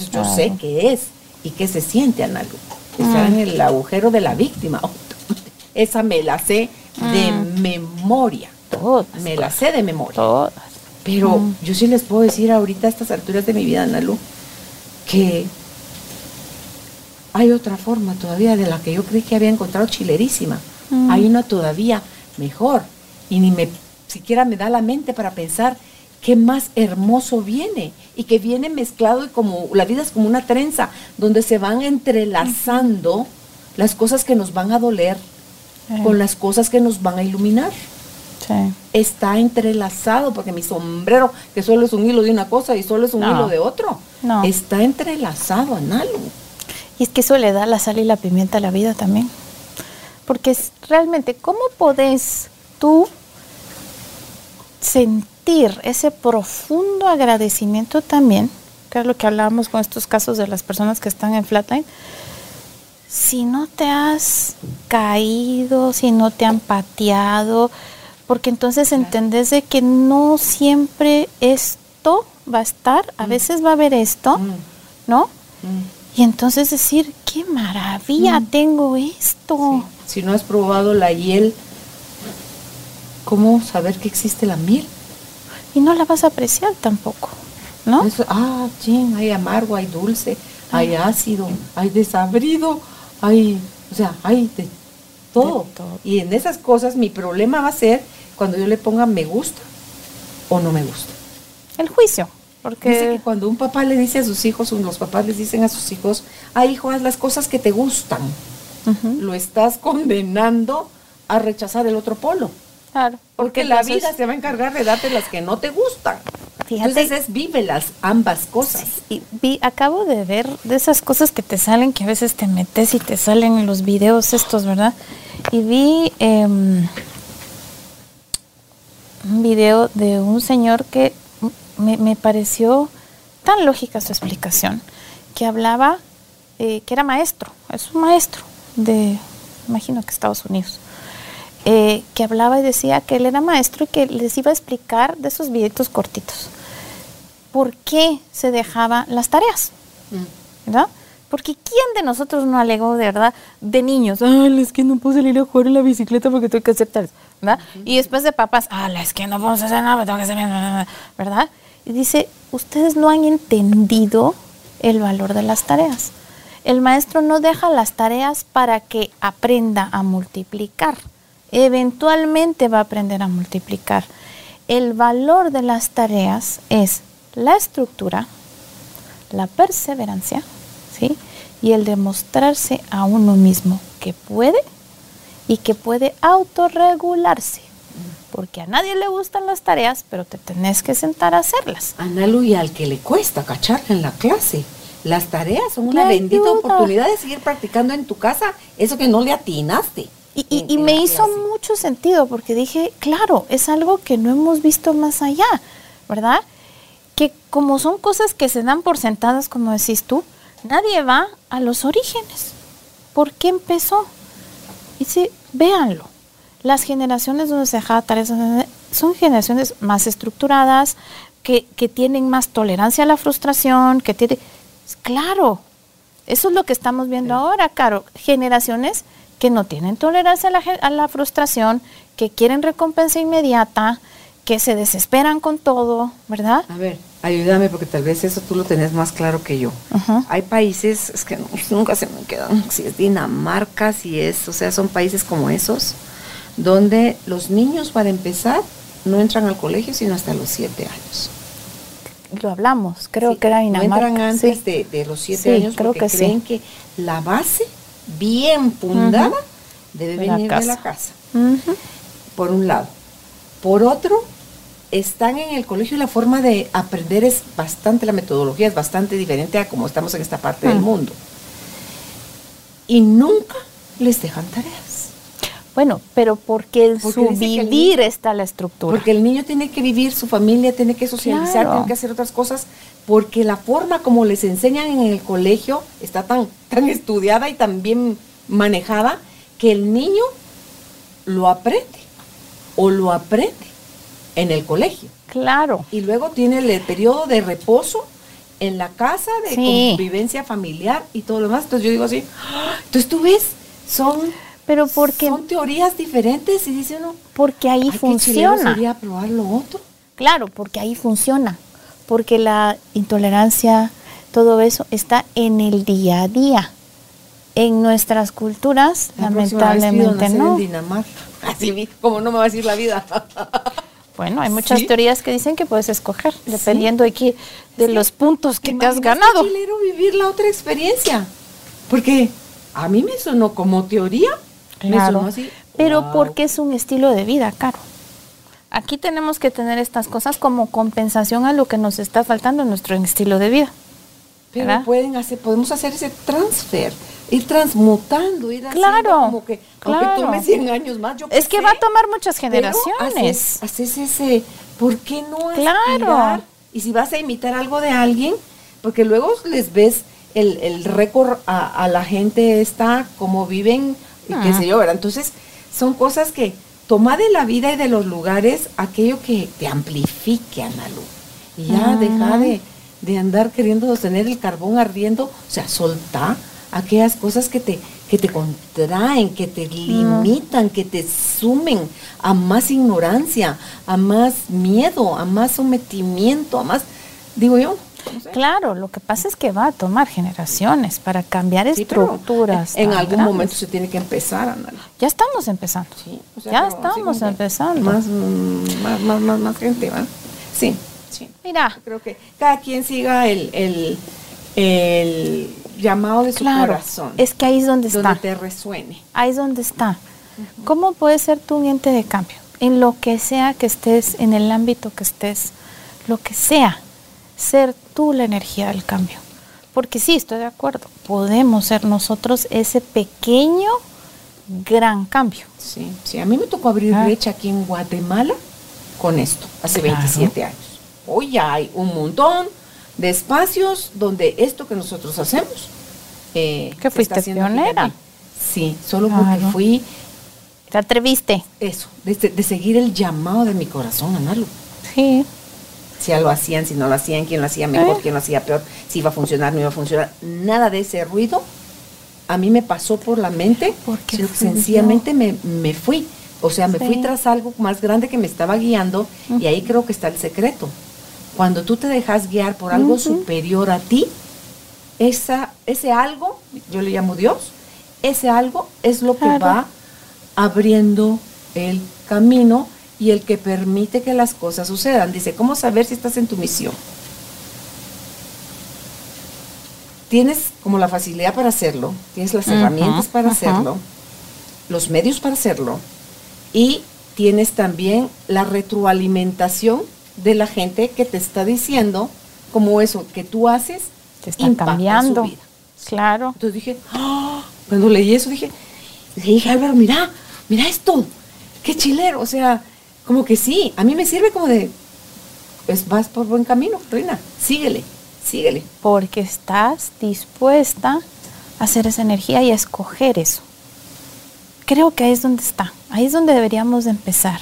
Entonces, yo sé qué es y qué se siente, Analu. Estar Mm. en el agujero de la víctima. Esa me la sé de Mm. memoria. Todas. Me la sé de memoria. Todas. Pero Mm. yo sí les puedo decir ahorita a estas alturas de mi vida, Analu, que hay otra forma todavía de la que yo creí que había encontrado chilerísima. Mm. Hay una todavía mejor. Y ni me siquiera me da la mente para pensar qué más hermoso viene. Y que viene mezclado y como la vida es como una trenza, donde se van entrelazando las cosas que nos van a doler Eh. con las cosas que nos van a iluminar Sí. está entrelazado, porque mi sombrero, que solo es un hilo de una cosa y solo es un No. hilo de otro, No. está entrelazado, Analu. Y es que eso le da la sal y la pimienta a la vida también. Porque es realmente, ¿cómo podés tú sentir ese profundo agradecimiento también, que es lo que hablábamos con estos casos de las personas que están en Flatline, si no te has caído, si no te han pateado, porque entonces entendés de que no siempre esto va a estar, a veces va a haber esto, Mm, ¿no? mm. Y entonces decir, qué maravilla Mm. tengo esto. Sí. Si no has probado la hiel, ¿cómo saber que existe la miel? Y no la vas a apreciar tampoco, ¿no? Eso- ah, chin, hay amargo, hay dulce, hay ácido, hay desabrido, hay, o sea, hay de todo. De todo. Y en esas cosas mi problema va a ser cuando yo le ponga me gusta o no me gusta. El juicio, porque Dice que cuando un papá le dice a sus hijos, o los papás les dicen a sus hijos, ah, hijo, haz las cosas que te gustan, lo estás condenando a rechazar el otro polo. Claro, Porque la vida se va a encargar de darte las que no te gustan. Fíjate- Entonces es vívelas ambas cosas. Y vi, acabo de ver de esas cosas que te salen, que a veces te metes y te salen en los videos estos, ¿verdad? Y vi em, un video de un señor que me, me pareció tan lógica su explicación, que hablaba, eh, que era maestro, es un maestro de, imagino que Estados Unidos, eh, que hablaba y decía que él era maestro y que les iba a explicar de esos videitos cortitos por qué se dejaban las tareas, ¿verdad? Porque ¿quién de nosotros no alegó de verdad de niños? Ay, es que no puedo salir a jugar en la bicicleta porque tengo que hacer tareas, ¿verdad? Y después de papás, ah, es que no podemos hacer nada, tengo que hacer, ¿verdad? Y dice, ustedes no han entendido el valor de las tareas. El maestro no deja las tareas para que aprenda a multiplicar. Eventualmente va a aprender a multiplicar. El valor de las tareas es la estructura, la perseverancia, ¿sí? Y el demostrarse a uno mismo que puede y que puede autorregularse. Porque a nadie le gustan las tareas, pero te tenés que sentar a hacerlas. Analu, y al que le cuesta cacharla en la clase. Las tareas son una bendita ayuda. oportunidad de seguir practicando en tu casa eso que no le atinaste. Y, me hizo clase. mucho sentido porque dije, claro, es algo que no hemos visto más allá, ¿verdad? Que como son cosas que se dan por sentadas, como decís tú, nadie va a los orígenes. ¿Por qué empezó? Y sí, véanlo. Las generaciones donde se dejaba tareas son generaciones más estructuradas, que, que tienen más tolerancia a la frustración, que tienen... Claro, eso es lo que estamos viendo ahora, Caro. Generaciones que no tienen tolerancia a la, gen- a la frustración, que quieren recompensa inmediata, que se desesperan con todo, ¿verdad? A ver, ayúdame porque tal vez eso tú lo tenés más claro que yo. Hay países, es que no- nunca se me quedan, si es Dinamarca, si es, o sea, son países como esos, donde los niños para empezar no entran al colegio sino hasta los siete años. Lo hablamos, creo Sí, que era No Dinamarca. entran antes sí. de, de los siete Sí, años creo porque que sí. creen que la base bien fundada Ujú. debe De la venir de la casa. por un lado. Por otro, están en el colegio y la forma de aprender es bastante, la metodología es bastante diferente a como estamos en esta parte del mundo. Y nunca les dejan tareas. Bueno, pero porque en Porque su vivir niño- está la estructura. Porque el niño tiene que vivir, su familia tiene que socializar, Claro. tiene que hacer otras cosas, porque la forma como les enseñan en el colegio está tan, tan estudiada y tan bien manejada que el niño lo aprende o lo aprende en el colegio. Claro. Y luego tiene el periodo de reposo en la casa, de Sí. convivencia familiar y todo lo demás. Entonces yo digo así, ¡ah! entonces tú ves, son, Pero porque, son teorías diferentes y dice uno, porque ahí "Ay, qué funciona. sería probar lo otro. Claro, porque ahí funciona. Porque la intolerancia, todo eso está en el día a día. En nuestras culturas, La vez lamentablemente nacer no. en Dinamarca. Así como no me va a decir la vida. Bueno, hay muchas Sí. teorías que dicen que puedes escoger, dependiendo de, qué, de los puntos que te has ganado. qué chilero vivir la otra experiencia. Porque a mí me sonó como teoría. Claro. Pero wow. porque es un estilo de vida, Caro. Aquí tenemos que tener estas cosas como compensación a lo que nos está faltando en nuestro estilo de vida. Pero ¿verdad? pueden hacer, podemos hacer ese transfer, ir transmutando, ir haciendo Claro, como que, aunque claro. tome 100 años más, yo Es que sé, va a tomar muchas generaciones. Haces, haces ese, ¿por qué no Claro. aspirar? Y si vas a imitar algo de alguien, porque luego les ves el, el récord a, a la gente esta, cómo viven, y qué Ah. sé yo, ¿verdad? Entonces, son cosas que toma de la vida y de los lugares aquello que te amplifique, Analu. Y ya Ah. deja de, de andar queriendo sostener el carbón ardiendo, o sea, soltá aquellas cosas que te, que te contraen, que te limitan, que te sumen a más ignorancia, a más miedo, a más sometimiento, a más, digo yo. No sé. Claro, lo que pasa es que va a tomar generaciones para cambiar Sí, estructuras. En algún grandes. momento se tiene que empezar, Ana. Ya estamos empezando. Sí, o sea, ya estamos empezando. Más, más, más, más, más gente, ¿va? Sí, sí. Mira, Yo creo que cada quien siga el, el, el llamado de su claro, corazón. es que ahí es donde donde está. te resuene. Ahí es donde está. ¿Cómo puedes ser tú un ente de cambio? En lo que sea que estés, en el ámbito que estés, lo que sea, ser tú la energía del cambio. Porque sí, estoy de acuerdo, podemos ser nosotros ese pequeño, gran cambio. Sí, sí. A mí me tocó abrir Ah. brecha aquí en Guatemala con esto, hace Claro. 27 años. Hoy ya hay un montón de espacios donde esto que nosotros hacemos. eh, Que fuiste pionera. Sí, solo porque fui ¿Te atreviste? eso, de, de seguir el llamado de mi corazón, Analu. Sí. Si ya lo hacían, si no lo hacían, quién lo hacía mejor, ¿Eh? quién lo hacía peor, si iba a funcionar, no iba a funcionar. Nada de ese ruido a mí me pasó por la mente, Porque sencillamente me, me fui. O sea, me Sí. fui tras algo más grande que me estaba guiando y ahí creo que está el secreto. Cuando tú te dejas guiar por algo superior a ti, esa, ese algo, yo le llamo Dios, ese algo es lo que Claro. va abriendo el camino y el que permite que las cosas sucedan. Dice, ¿cómo saber si estás en tu misión? Tienes como la facilidad para hacerlo, tienes las herramientas para hacerlo, los medios para hacerlo y tienes también la retroalimentación de la gente que te está diciendo como eso que tú haces Te está su cambiando. vida. Claro. Entonces dije, ¡ah! cuando leí eso dije, dije, Álvaro, mira, mira esto, qué chilero, o sea, como que sí, a mí me sirve como de, pues vas por buen camino, Reina, síguele, síguele. Porque estás dispuesta a hacer esa energía y a escoger eso. Creo que ahí es donde está. Ahí es donde deberíamos de empezar.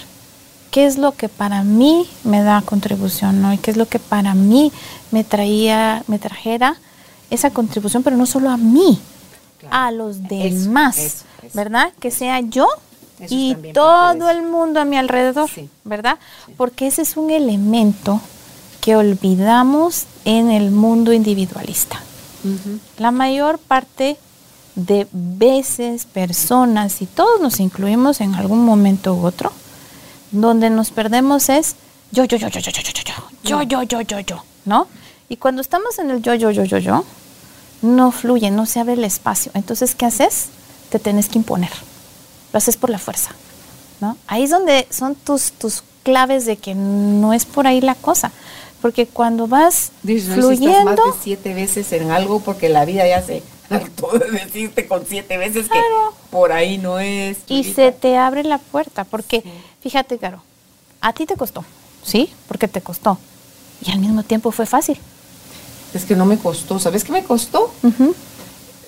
¿Qué es lo que para mí me da contribución hoy? ¿Qué es lo que para mí me traía, me trajera esa contribución, pero no solo a mí, Claro. a los Eso, demás, eso, eso. ¿verdad? Que sea yo Eso y todo el mundo a mi alrededor, Sí. ¿verdad? Porque ese es un elemento que olvidamos en el mundo individualista. La mayor parte de veces, personas, y todos nos incluimos en algún momento u otro, donde nos perdemos es yo, yo, yo, yo, yo, yo, yo, yo, yo, yo, yo, yo, yo, ¿no? Y cuando estamos en el yo, yo, yo, yo, yo, no fluye, no se abre el espacio. Entonces, ¿qué haces? Te tenés que imponer. Lo haces por la fuerza, ¿no? Ahí es donde son tus, tus claves de que no es por ahí la cosa. Porque cuando vas no fluyendo, más de siete veces en algo porque la vida ya se hartó de decirte con siete veces Claro. que por ahí no es. y se te abre la puerta. Porque, Sí. fíjate, Caro, a ti te costó, ¿sí? Porque te costó. Y al mismo tiempo fue fácil. Es que no me costó. ¿Sabes qué me costó?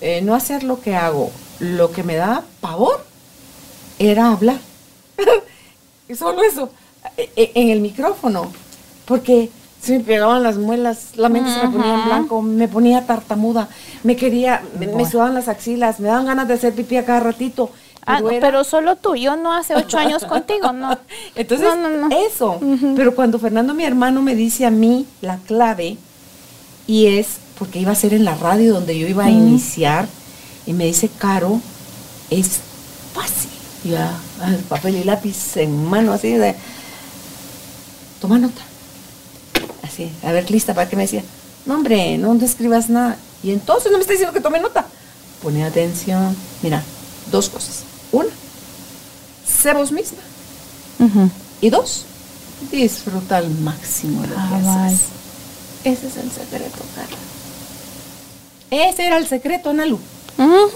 Eh, no hacer lo que hago. Lo que me da pavor era hablar. y solo eso. E- e- En el micrófono. Porque se me pegaban las muelas, la mente se me ponía en blanco, me ponía tartamuda, me quería, me, sudaban las axilas, me daban ganas de hacer pipí a cada ratito. Ah, no, era- pero solo tú, yo no hace ocho años contigo, no. Entonces, No, no, no. eso. Pero cuando Fernando, mi hermano, me dice a mí la clave, y es porque iba a ser en la radio donde yo iba a iniciar, y me dice, Caro, es fácil. Y yo, ah, ah, papel y lápiz en mano, así de, toma nota. Así, a ver, lista, ¿para qué me decía? No, hombre, no te escribas nada. Y entonces no me está diciendo que tome nota. Pone atención. Mira, dos cosas. Una, sé vos misma. Ujú. Y dos, disfruta al máximo lo que Ah, haces. Ese es el secreto, Carla. Ese era el secreto, Nalu. Ujú.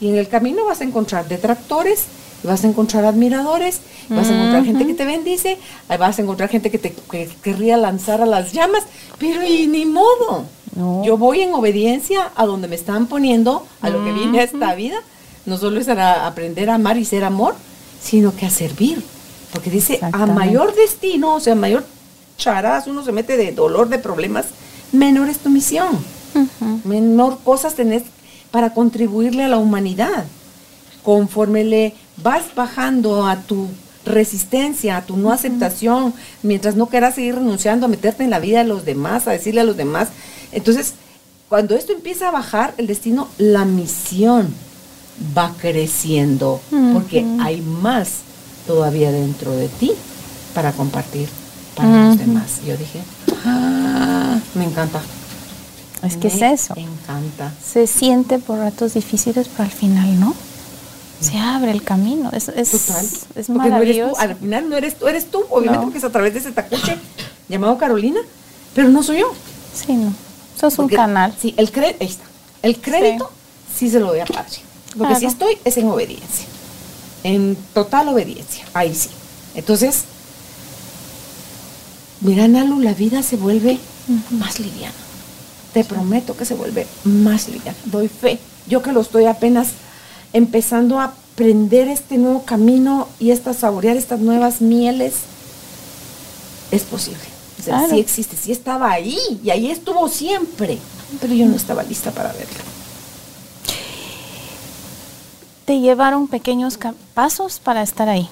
Y en el camino vas a encontrar detractores, vas a encontrar admiradores, vas a encontrar gente que te bendice, vas a encontrar gente que te que querría lanzar a las llamas, pero y ni modo. No. Yo voy en obediencia a donde me están poniendo, a lo que vine a esta vida. No solo es a aprender a amar y ser amor, sino que a servir. Porque dice, a mayor destino, o sea, mayor charas, uno se mete de dolor, de problemas, menor es tu misión menor cosas tenés para contribuirle a la humanidad. Conforme le vas bajando a tu resistencia, a tu no aceptación, mientras no quieras seguir renunciando a meterte en la vida de los demás, a decirle a los demás. Entonces, cuando esto empieza a bajar, el destino, la misión va creciendo, porque hay más todavía dentro de ti para compartir para los demás. Yo dije, ah, me encanta. Es que es Me eso. encanta. Se siente por ratos difíciles, pero al final no. Se abre el camino. Es, es, Total. es Porque no eres maravilloso. tú, al final no eres tú, eres tú, obviamente No. porque es a través de ese tacuche llamado Carolina, pero no soy yo. Sí, no. Sos un Porque- canal. Sí, el cre- ahí está. El crédito sí, se lo doy a padre. Lo que sí Claro. estoy es en obediencia. En total obediencia. Ahí sí. Entonces, mira, Nalu, la vida se vuelve más liviana. Te prometo que se vuelve más liviana. Doy fe. Yo que lo estoy apenas empezando a aprender este nuevo camino y esta saborear estas nuevas mieles, es posible. O sea, Claro. sí existe, sí estaba ahí y ahí estuvo siempre, pero yo no estaba lista para verlo. Te llevaron pequeños pasos para estar ahí.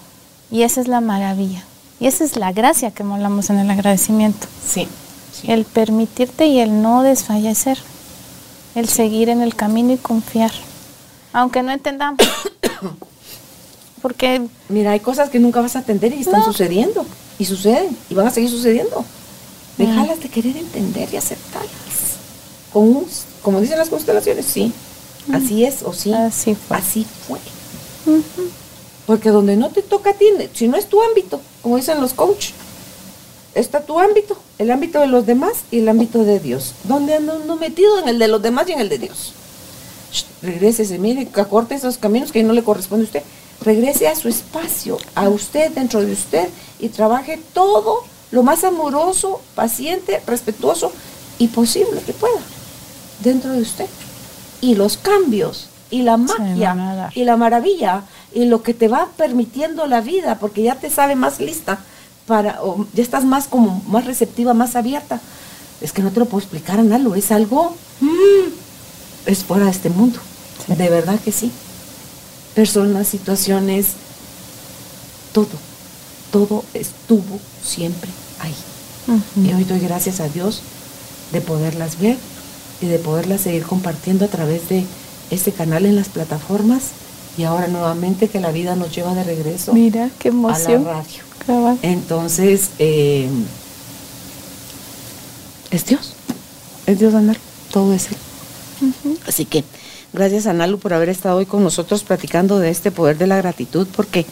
Y esa es la maravilla. Y esa es la gracia que hablamos en el agradecimiento. Sí. sí. El permitirte y el no desfallecer. El seguir en el camino y confiar. Aunque no entendamos. Porque Mira, hay cosas que nunca vas a entender y están No. sucediendo. Y suceden. Y van a seguir sucediendo. Déjalas de querer entender y aceptarlas. Con un- como dicen las constelaciones, sí. Así es o sí. Así fue. Así fue. Porque donde no te toca a ti, si no es tu ámbito, como dicen los coach, está tu ámbito, el ámbito de los demás y el ámbito de Dios. ¿Dónde anda uno metido? En el de los demás y en el de Dios. Regrésese, mire, acorte esos caminos que no le corresponde a usted. Regrese a su espacio, a usted, dentro de usted, y trabaje todo lo más amoroso, paciente, respetuoso y posible que pueda dentro de usted. Y los cambios, y la magia, y la maravilla, y lo que te va permitiendo la vida, porque ya te sabe más lista, para, o ya estás más como más receptiva, más abierta. Es que no te lo puedo explicar, Analo, es algo, mm, es fuera de este mundo, Sí. de verdad que sí. Personas, situaciones, todo, todo estuvo siempre ahí. Y hoy doy gracias a Dios de poderlas ver y de poderlas seguir compartiendo a través de este canal en las plataformas y ahora nuevamente que la vida nos lleva de regreso mira qué a la emoción. radio. Cabal. Entonces, eh, es Dios, es Dios Analu, todo es Él. Así que gracias Analu por haber estado hoy con nosotros platicando de este poder de la gratitud, porque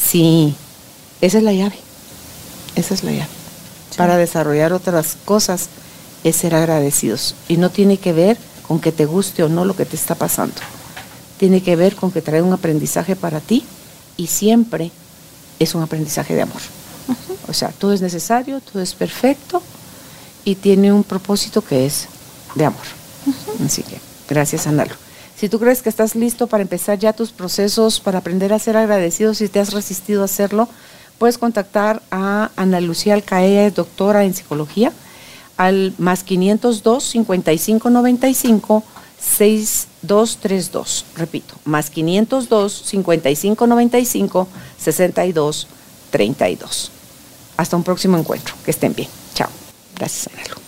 sí, esa es la llave. Esa es la llave. Para desarrollar otras cosas es ser agradecidos. Y no tiene que ver con que te guste o no lo que te está pasando. Tiene que ver con que trae un aprendizaje para ti y siempre es un aprendizaje de amor. O sea, todo es necesario, todo es perfecto y tiene un propósito que es de amor. Así que, gracias, Analo. Si tú crees que estás listo para empezar ya tus procesos, para aprender a ser agradecido, si te has resistido a hacerlo, puedes contactar a Ana Lucía Alcae, doctora en psicología, al más 502 5595 6232. Repito, más 502 5595 6232. Hasta un próximo encuentro. Que estén bien. Chao. Gracias, Analo.